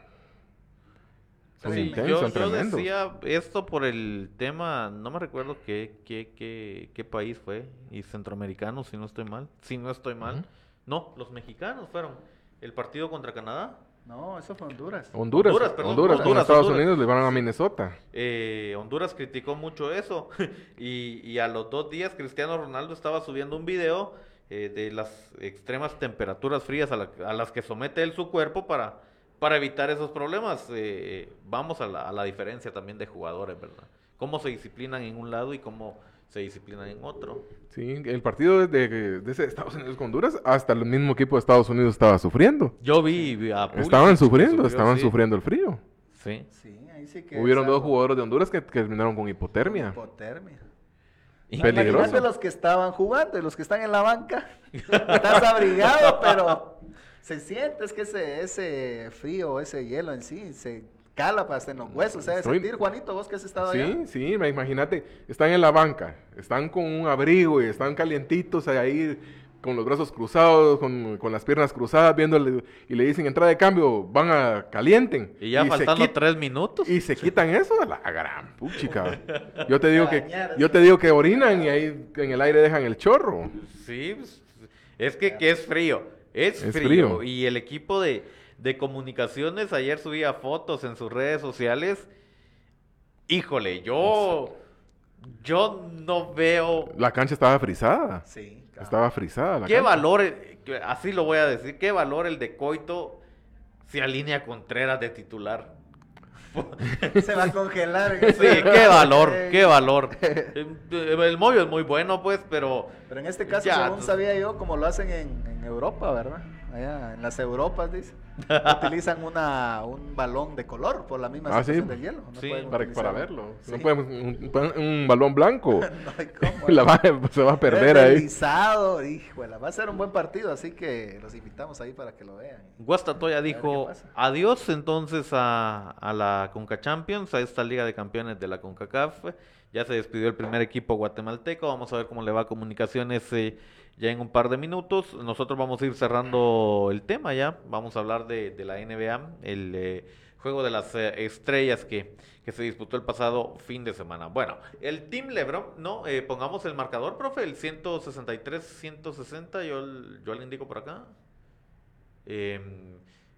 C: son
B: Sí,
C: intensos,
B: yo,
C: son
B: yo
C: tremendos.
B: decía esto por el tema, no me recuerdo qué, qué, qué, qué país fue, y centroamericano, si no estoy mal. Si no estoy mal. No, los mexicanos fueron. El partido contra Canadá.
D: No, eso fue Honduras.
C: Honduras,
B: Honduras,
C: Honduras,
B: perdón,
C: con
B: Honduras,
C: Estados
B: Honduras.
C: Unidos le van a Minnesota.
B: Eh, Honduras criticó mucho eso. *laughs* y, y a los dos días Cristiano Ronaldo estaba subiendo un video eh, de las extremas temperaturas frías a, la- a las que somete él su cuerpo para, para evitar esos problemas. Eh, vamos a la, a la diferencia también de jugadores, ¿verdad? Cómo se disciplinan en un lado y cómo se disciplinan en otro.
C: Sí, el partido de, de, de ese Estados Unidos con Honduras, hasta el mismo equipo de Estados Unidos estaba sufriendo.
B: Yo vi a Pulisic
C: Estaban sufriendo,
B: sufrió,
C: estaban
B: sí.
C: sufriendo el frío.
B: Sí.
D: Sí, ahí sí que.
C: Hubieron dos
D: algo-
C: jugadores de Honduras que, que terminaron con hipotermia.
D: Hipotermia.
C: Peligroso.
D: Los que estaban jugando y los que están en la banca. *laughs* Estás abrigado, pero se siente es que ese, ese frío, ese hielo en sí, se cala hasta en los huesos. ¿Sabes
C: Soy-
D: sentir, Juanito, vos que has estado allá?
C: Sí, sí, ma- imagínate, están en la banca, están con un abrigo y están calientitos ahí con los brazos cruzados, con, con las piernas cruzadas, viéndole y le dicen entrada de cambio, van a calienten.
B: Y ya
C: se
B: faltando tres minutos.
C: Y se quitan eso a la gran puchica. *laughs* Yo te digo que yo te digo que orinan y ahí en el aire dejan el chorro.
B: Sí, pues, es que, que es frío. Es,
C: Es
B: frío.
C: frío.
B: Y el equipo de, de comunicaciones ayer subía fotos en sus redes sociales. Híjole, yo, yo no veo
C: La cancha estaba frisada.
D: Sí. claro.
C: Estaba frisada la
B: qué
C: cancha.
B: valor, eh, así lo voy a decir, qué valor el de Coito se alinea a Contreras de titular. *laughs*
D: Se va a congelar.
B: Sí, qué valor, *laughs* qué valor. El Moyo es muy bueno, pues, pero...
D: Pero en este caso,
B: Ya,
D: según sabía yo, como lo hacen en, en Europa, ¿verdad? Allá en las Europas, dice. Utilizan una, un balón de color por la misma
C: Ah, sí.
D: situación del hielo. No
B: Sí,
D: pueden
C: Para, verlo.
D: Sí.
C: No podemos- un, un- un balón blanco. *laughs*
D: no hay *laughs* cómo.
C: La va- se va a perder ahí.
D: Híjole, va a ser un buen partido, así que los invitamos ahí para que lo vean.
B: Guastatoya dijo adiós entonces a, a la Conca Champions, a esta Liga de Campeones de la CONCACAF. Ya se despidió el primer equipo guatemalteco. Vamos a ver cómo le va a comunicaciones eh, ya en un par de minutos. Nosotros vamos a ir cerrando el tema ya. Vamos a hablar de, de la NBA, el eh, juego de las eh, estrellas que, que se disputó el pasado fin de semana. Bueno, el Team Lebron, no, Eh, pongamos el marcador, profe, el 163-160. Yo, yo le indico por acá. Eh,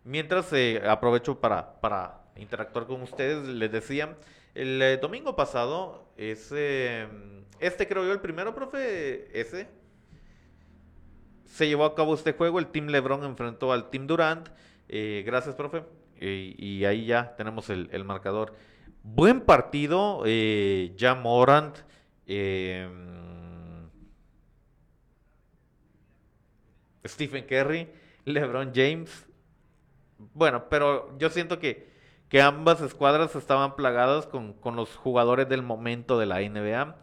B: mientras aprovecho para, para interactuar con ustedes, les decía, el domingo pasado, ese, este creo yo el primero, profe, ese, se llevó a cabo este juego, el Team Lebron enfrentó al Team Durant, eh, gracias, profe, y, y ahí ya tenemos el, marcador. Buen partido, eh, Morant, eh, Stephen Curry, LeBron James. Bueno, pero yo siento que, que ambas escuadras estaban plagadas con, con los jugadores del momento de la NBA.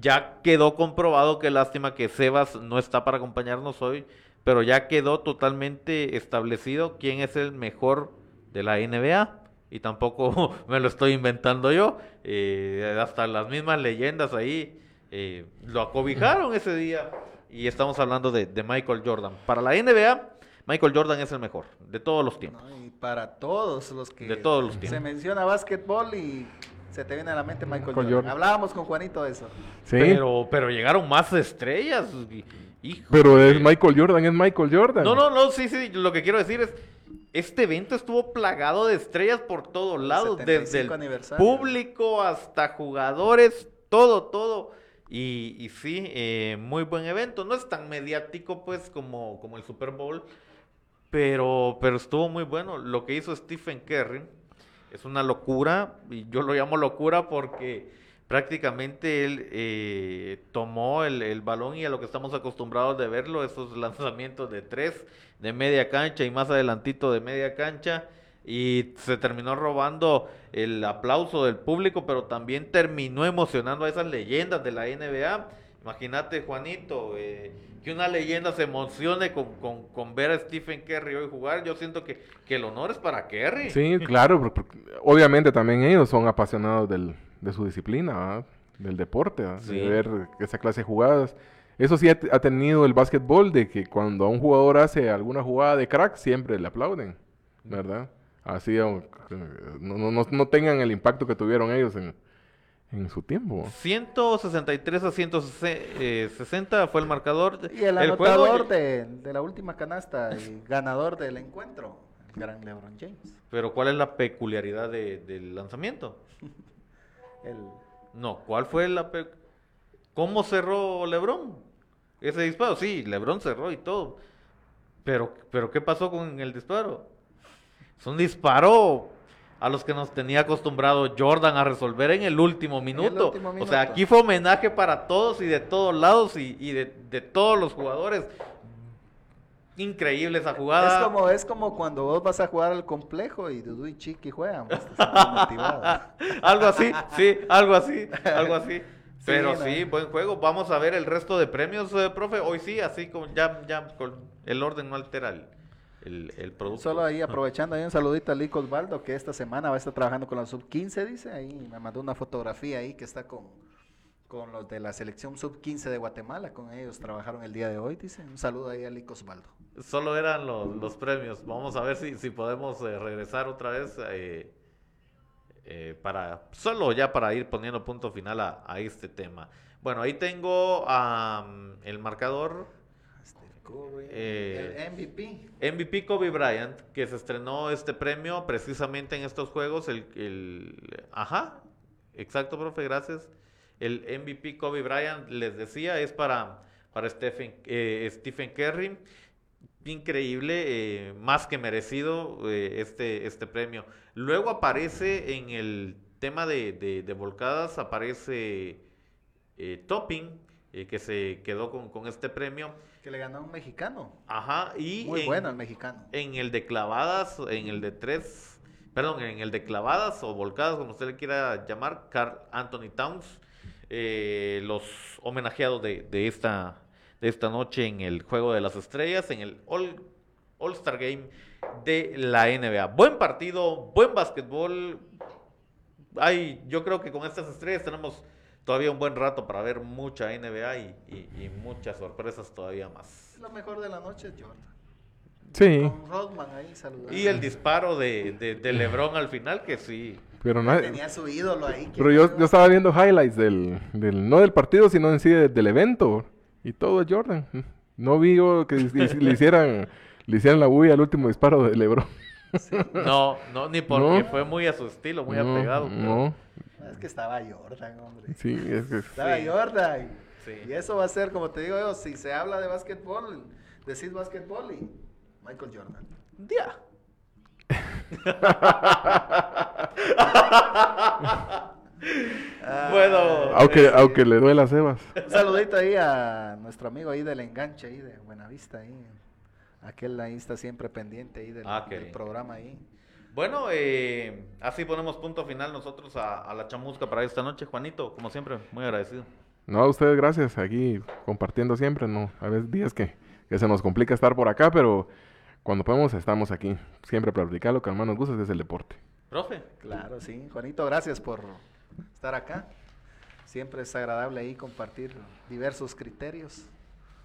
B: Ya quedó comprobado que lástima que Sebas no está para acompañarnos hoy, pero ya quedó totalmente establecido quién es el mejor de la NBA. Y tampoco *laughs* me lo estoy inventando yo. eh, hasta las mismas leyendas ahí eh, lo acobijaron ese día. Y estamos hablando de, de Michael Jordan. Para la NBA, Michael Jordan es el mejor de todos los tiempos.
D: ¿no? Y para todos los que
B: De todos los
D: se
B: tiempos.
D: menciona básquetbol y se te viene a la mente Michael,
C: Michael
D: Jordan.
C: Jordan.
D: Hablábamos con Juanito de eso.
C: Sí.
B: Pero, pero llegaron más estrellas. y- hijo
C: Pero
B: de-
C: es Michael Jordan, es Michael Jordan.
B: No, no, no, sí, sí. Lo que quiero decir es. este evento estuvo plagado de estrellas por todos lados, desde el
D: 75 aniversario.
B: público hasta jugadores, todo, todo. Y, y sí, eh, muy buen evento. No es tan mediático, pues, como, como el Super Bowl, pero, pero estuvo muy bueno. Lo que hizo Stephen Curry es una locura, y yo lo llamo locura porque prácticamente él eh, tomó el, el balón y a lo que estamos acostumbrados de verlo, esos *laughs* lanzamientos de tres, de media cancha y más adelantito de media cancha, y se terminó robando el aplauso del público, pero también terminó emocionando a esas leyendas de la NBA. Imagínate, Juanito, eh, que una leyenda se emocione con, con- con ver a Stephen Curry hoy jugar. Yo siento que, que el honor es para Curry.
C: Sí, claro, obviamente también ellos son apasionados del, de su disciplina, ¿verdad? del deporte, ¿verdad?
B: Sí.
C: de ver esa clase de jugadas. Eso sí ha, ha tenido el básquetbol de que cuando un jugador hace alguna jugada de crack, siempre le aplauden, ¿verdad? Así, eh, no, no, no- no tengan el impacto que tuvieron ellos en, en su tiempo.
B: 163 a 160 fue el marcador.
D: Y el anotador de, de la última canasta y ganador del encuentro, el gran LeBron James.
B: Pero ¿cuál es la peculiaridad de- del lanzamiento? *laughs*
D: El,
B: No, ¿cuál fue la pe- ¿Cómo cerró LeBron? Ese disparo, sí, LeBron cerró y todo. Pero, pero ¿qué pasó con el disparo? Es un disparo a los que nos tenía acostumbrado Jordan a resolver en el último minuto.
D: último
B: O sea, aquí fue homenaje para todos y de todos lados y, y de, de todos los jugadores. Increíble esa jugada.
D: es, como, es como cuando vos vas a jugar al complejo y Dudu y Chiqui juegan. *laughs*
B: algo así, sí, algo así, algo así. *laughs* Pero
D: no.
B: sí, buen juego. Vamos a ver el resto de premios, eh, profe. Hoy sí, así como ya, ya con el orden no altera el, el, el producto.
D: Solo ahí *laughs* aprovechando, ahí un saludito a Lico Osvaldo que esta semana va a estar trabajando con la sub 15, dice. Ahí me mandó una fotografía ahí que está con, con los de la selección sub 15 de Guatemala. Con ellos trabajaron el día de hoy, dice. Un saludo ahí a Lico Osvaldo.
B: Solo eran los, los premios. Vamos a ver si, si podemos eh, regresar otra vez eh, eh, para solo ya para ir poniendo punto final a, a este tema. Bueno, ahí tengo am, el marcador. Eh,
D: el MVP.
B: MVP Kobe Bryant, que se estrenó este premio precisamente en estos juegos. El, el- ajá, exacto, profe, gracias. El MVP Kobe Bryant, les decía, es para, para Stephen, eh, Stephen Curry. Increíble, eh, más que merecido eh, este, este premio. Luego aparece en el tema de, de- de volcadas, aparece eh, Topping, que se quedó con, con este premio.
D: Que le ganó a un mexicano.
B: Ajá, y
D: Muy
B: en-
D: bueno el mexicano.
B: en el de clavadas, en el de tres, perdón, en el de clavadas o volcadas, como usted le quiera llamar, Carl Anthony Towns, eh, los homenajeados de, de esta, de esta noche en el Juego de las Estrellas, en el All, All-Star Game de la NBA. Buen partido, buen básquetbol. Ay, yo creo que con estas estrellas tenemos todavía un buen rato para ver mucha NBA y, y- y muchas sorpresas todavía más.
D: Lo mejor de la noche es Jordan.
C: Sí,
D: Con Rodman ahí saludando.
B: Y el disparo de, de, de LeBron al final, que sí.
C: Pero no,
D: Tenía su ídolo ahí.
C: Pero yo, yo estaba viendo highlights del, del, no del partido, sino en sí de- del evento. Y todo es Jordan. No vi yo que le hicieran, *laughs* le hicieran la bulla al último disparo de Lebron.
B: No, no, ni *laughs* porque
C: No.
B: fue muy a su estilo, muy
C: no,
B: apegado. pero-
C: No,
D: Es que estaba Jordan, hombre.
C: sí, es que...
D: Estaba
B: Sí.
D: Jordan.
B: Sí.
D: Y eso va a ser, como te digo yo, si se habla de básquetbol, decís básquetbol y Michael Jordan.
B: Ya. *laughs* bueno.
C: Aunque, aunque le duele a Sebas.
D: Un saludito ahí a nuestro amigo ahí del enganche ahí de Buenavista ahí. Aquel ahí está siempre pendiente ahí del,
B: Ah,
D: del programa ahí.
B: Bueno, eh, así ponemos punto final nosotros a, a la chamusca para esta noche. Juanito, como siempre, muy agradecido.
C: No, a ustedes gracias. Aquí compartiendo siempre, ¿no? A veces días que, que se nos complica estar por acá, pero cuando podemos estamos aquí. Siempre para platicar lo que al más nos gusta, que es el deporte.
B: Profe.
D: Claro, sí. Juanito, gracias por estar acá. Siempre es agradable ahí compartir diversos criterios.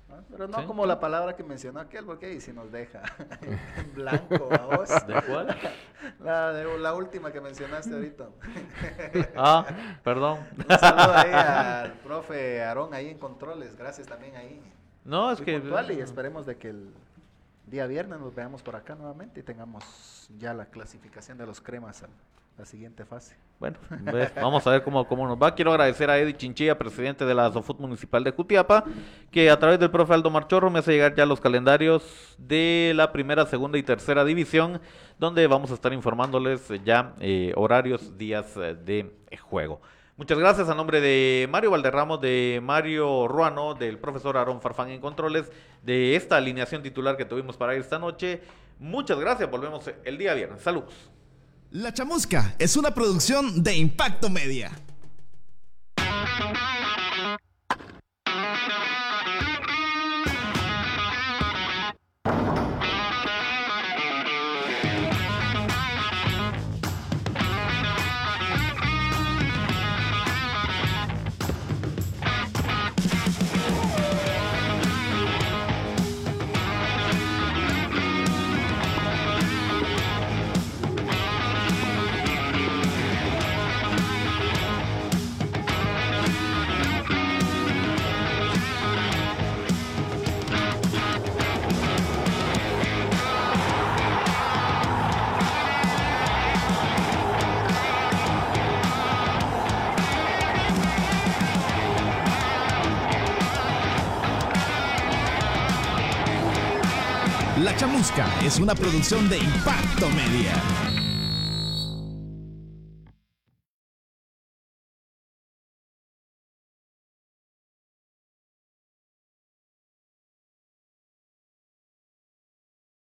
D: ¿no? Pero no
B: Sí.
D: como la palabra que mencionó aquel, porque ahí sí nos deja *laughs* en blanco a vos.
B: ¿De cuál? *laughs*
D: La, de- la última que mencionaste ahorita. *laughs*
B: Ah, perdón.
D: Un saludo ahí al profe Aarón ahí en controles. Gracias también ahí.
B: No, es
D: Muy
B: que.
D: puntual y esperemos de que el día viernes nos veamos por acá nuevamente y tengamos ya la clasificación de los cremas a la siguiente fase.
B: Bueno, vamos a ver cómo, cómo nos va. Quiero agradecer a Eddie Chinchilla, presidente de la Sofut Municipal de Jutiapa, que a través del profe Aldo Marchorro me hace llegar ya los calendarios de la primera, segunda y tercera división, donde vamos a estar informándoles ya eh, horarios, días eh, de juego. Muchas gracias a nombre de Mario Valderramos, de Mario Ruano, del profesor Aarón Farfán en controles, de esta alineación titular que tuvimos para esta noche. Muchas gracias, volvemos el día viernes. Saludos.
A: La Chamusca es una producción de Impacto Media. Una producción de Impacto Media.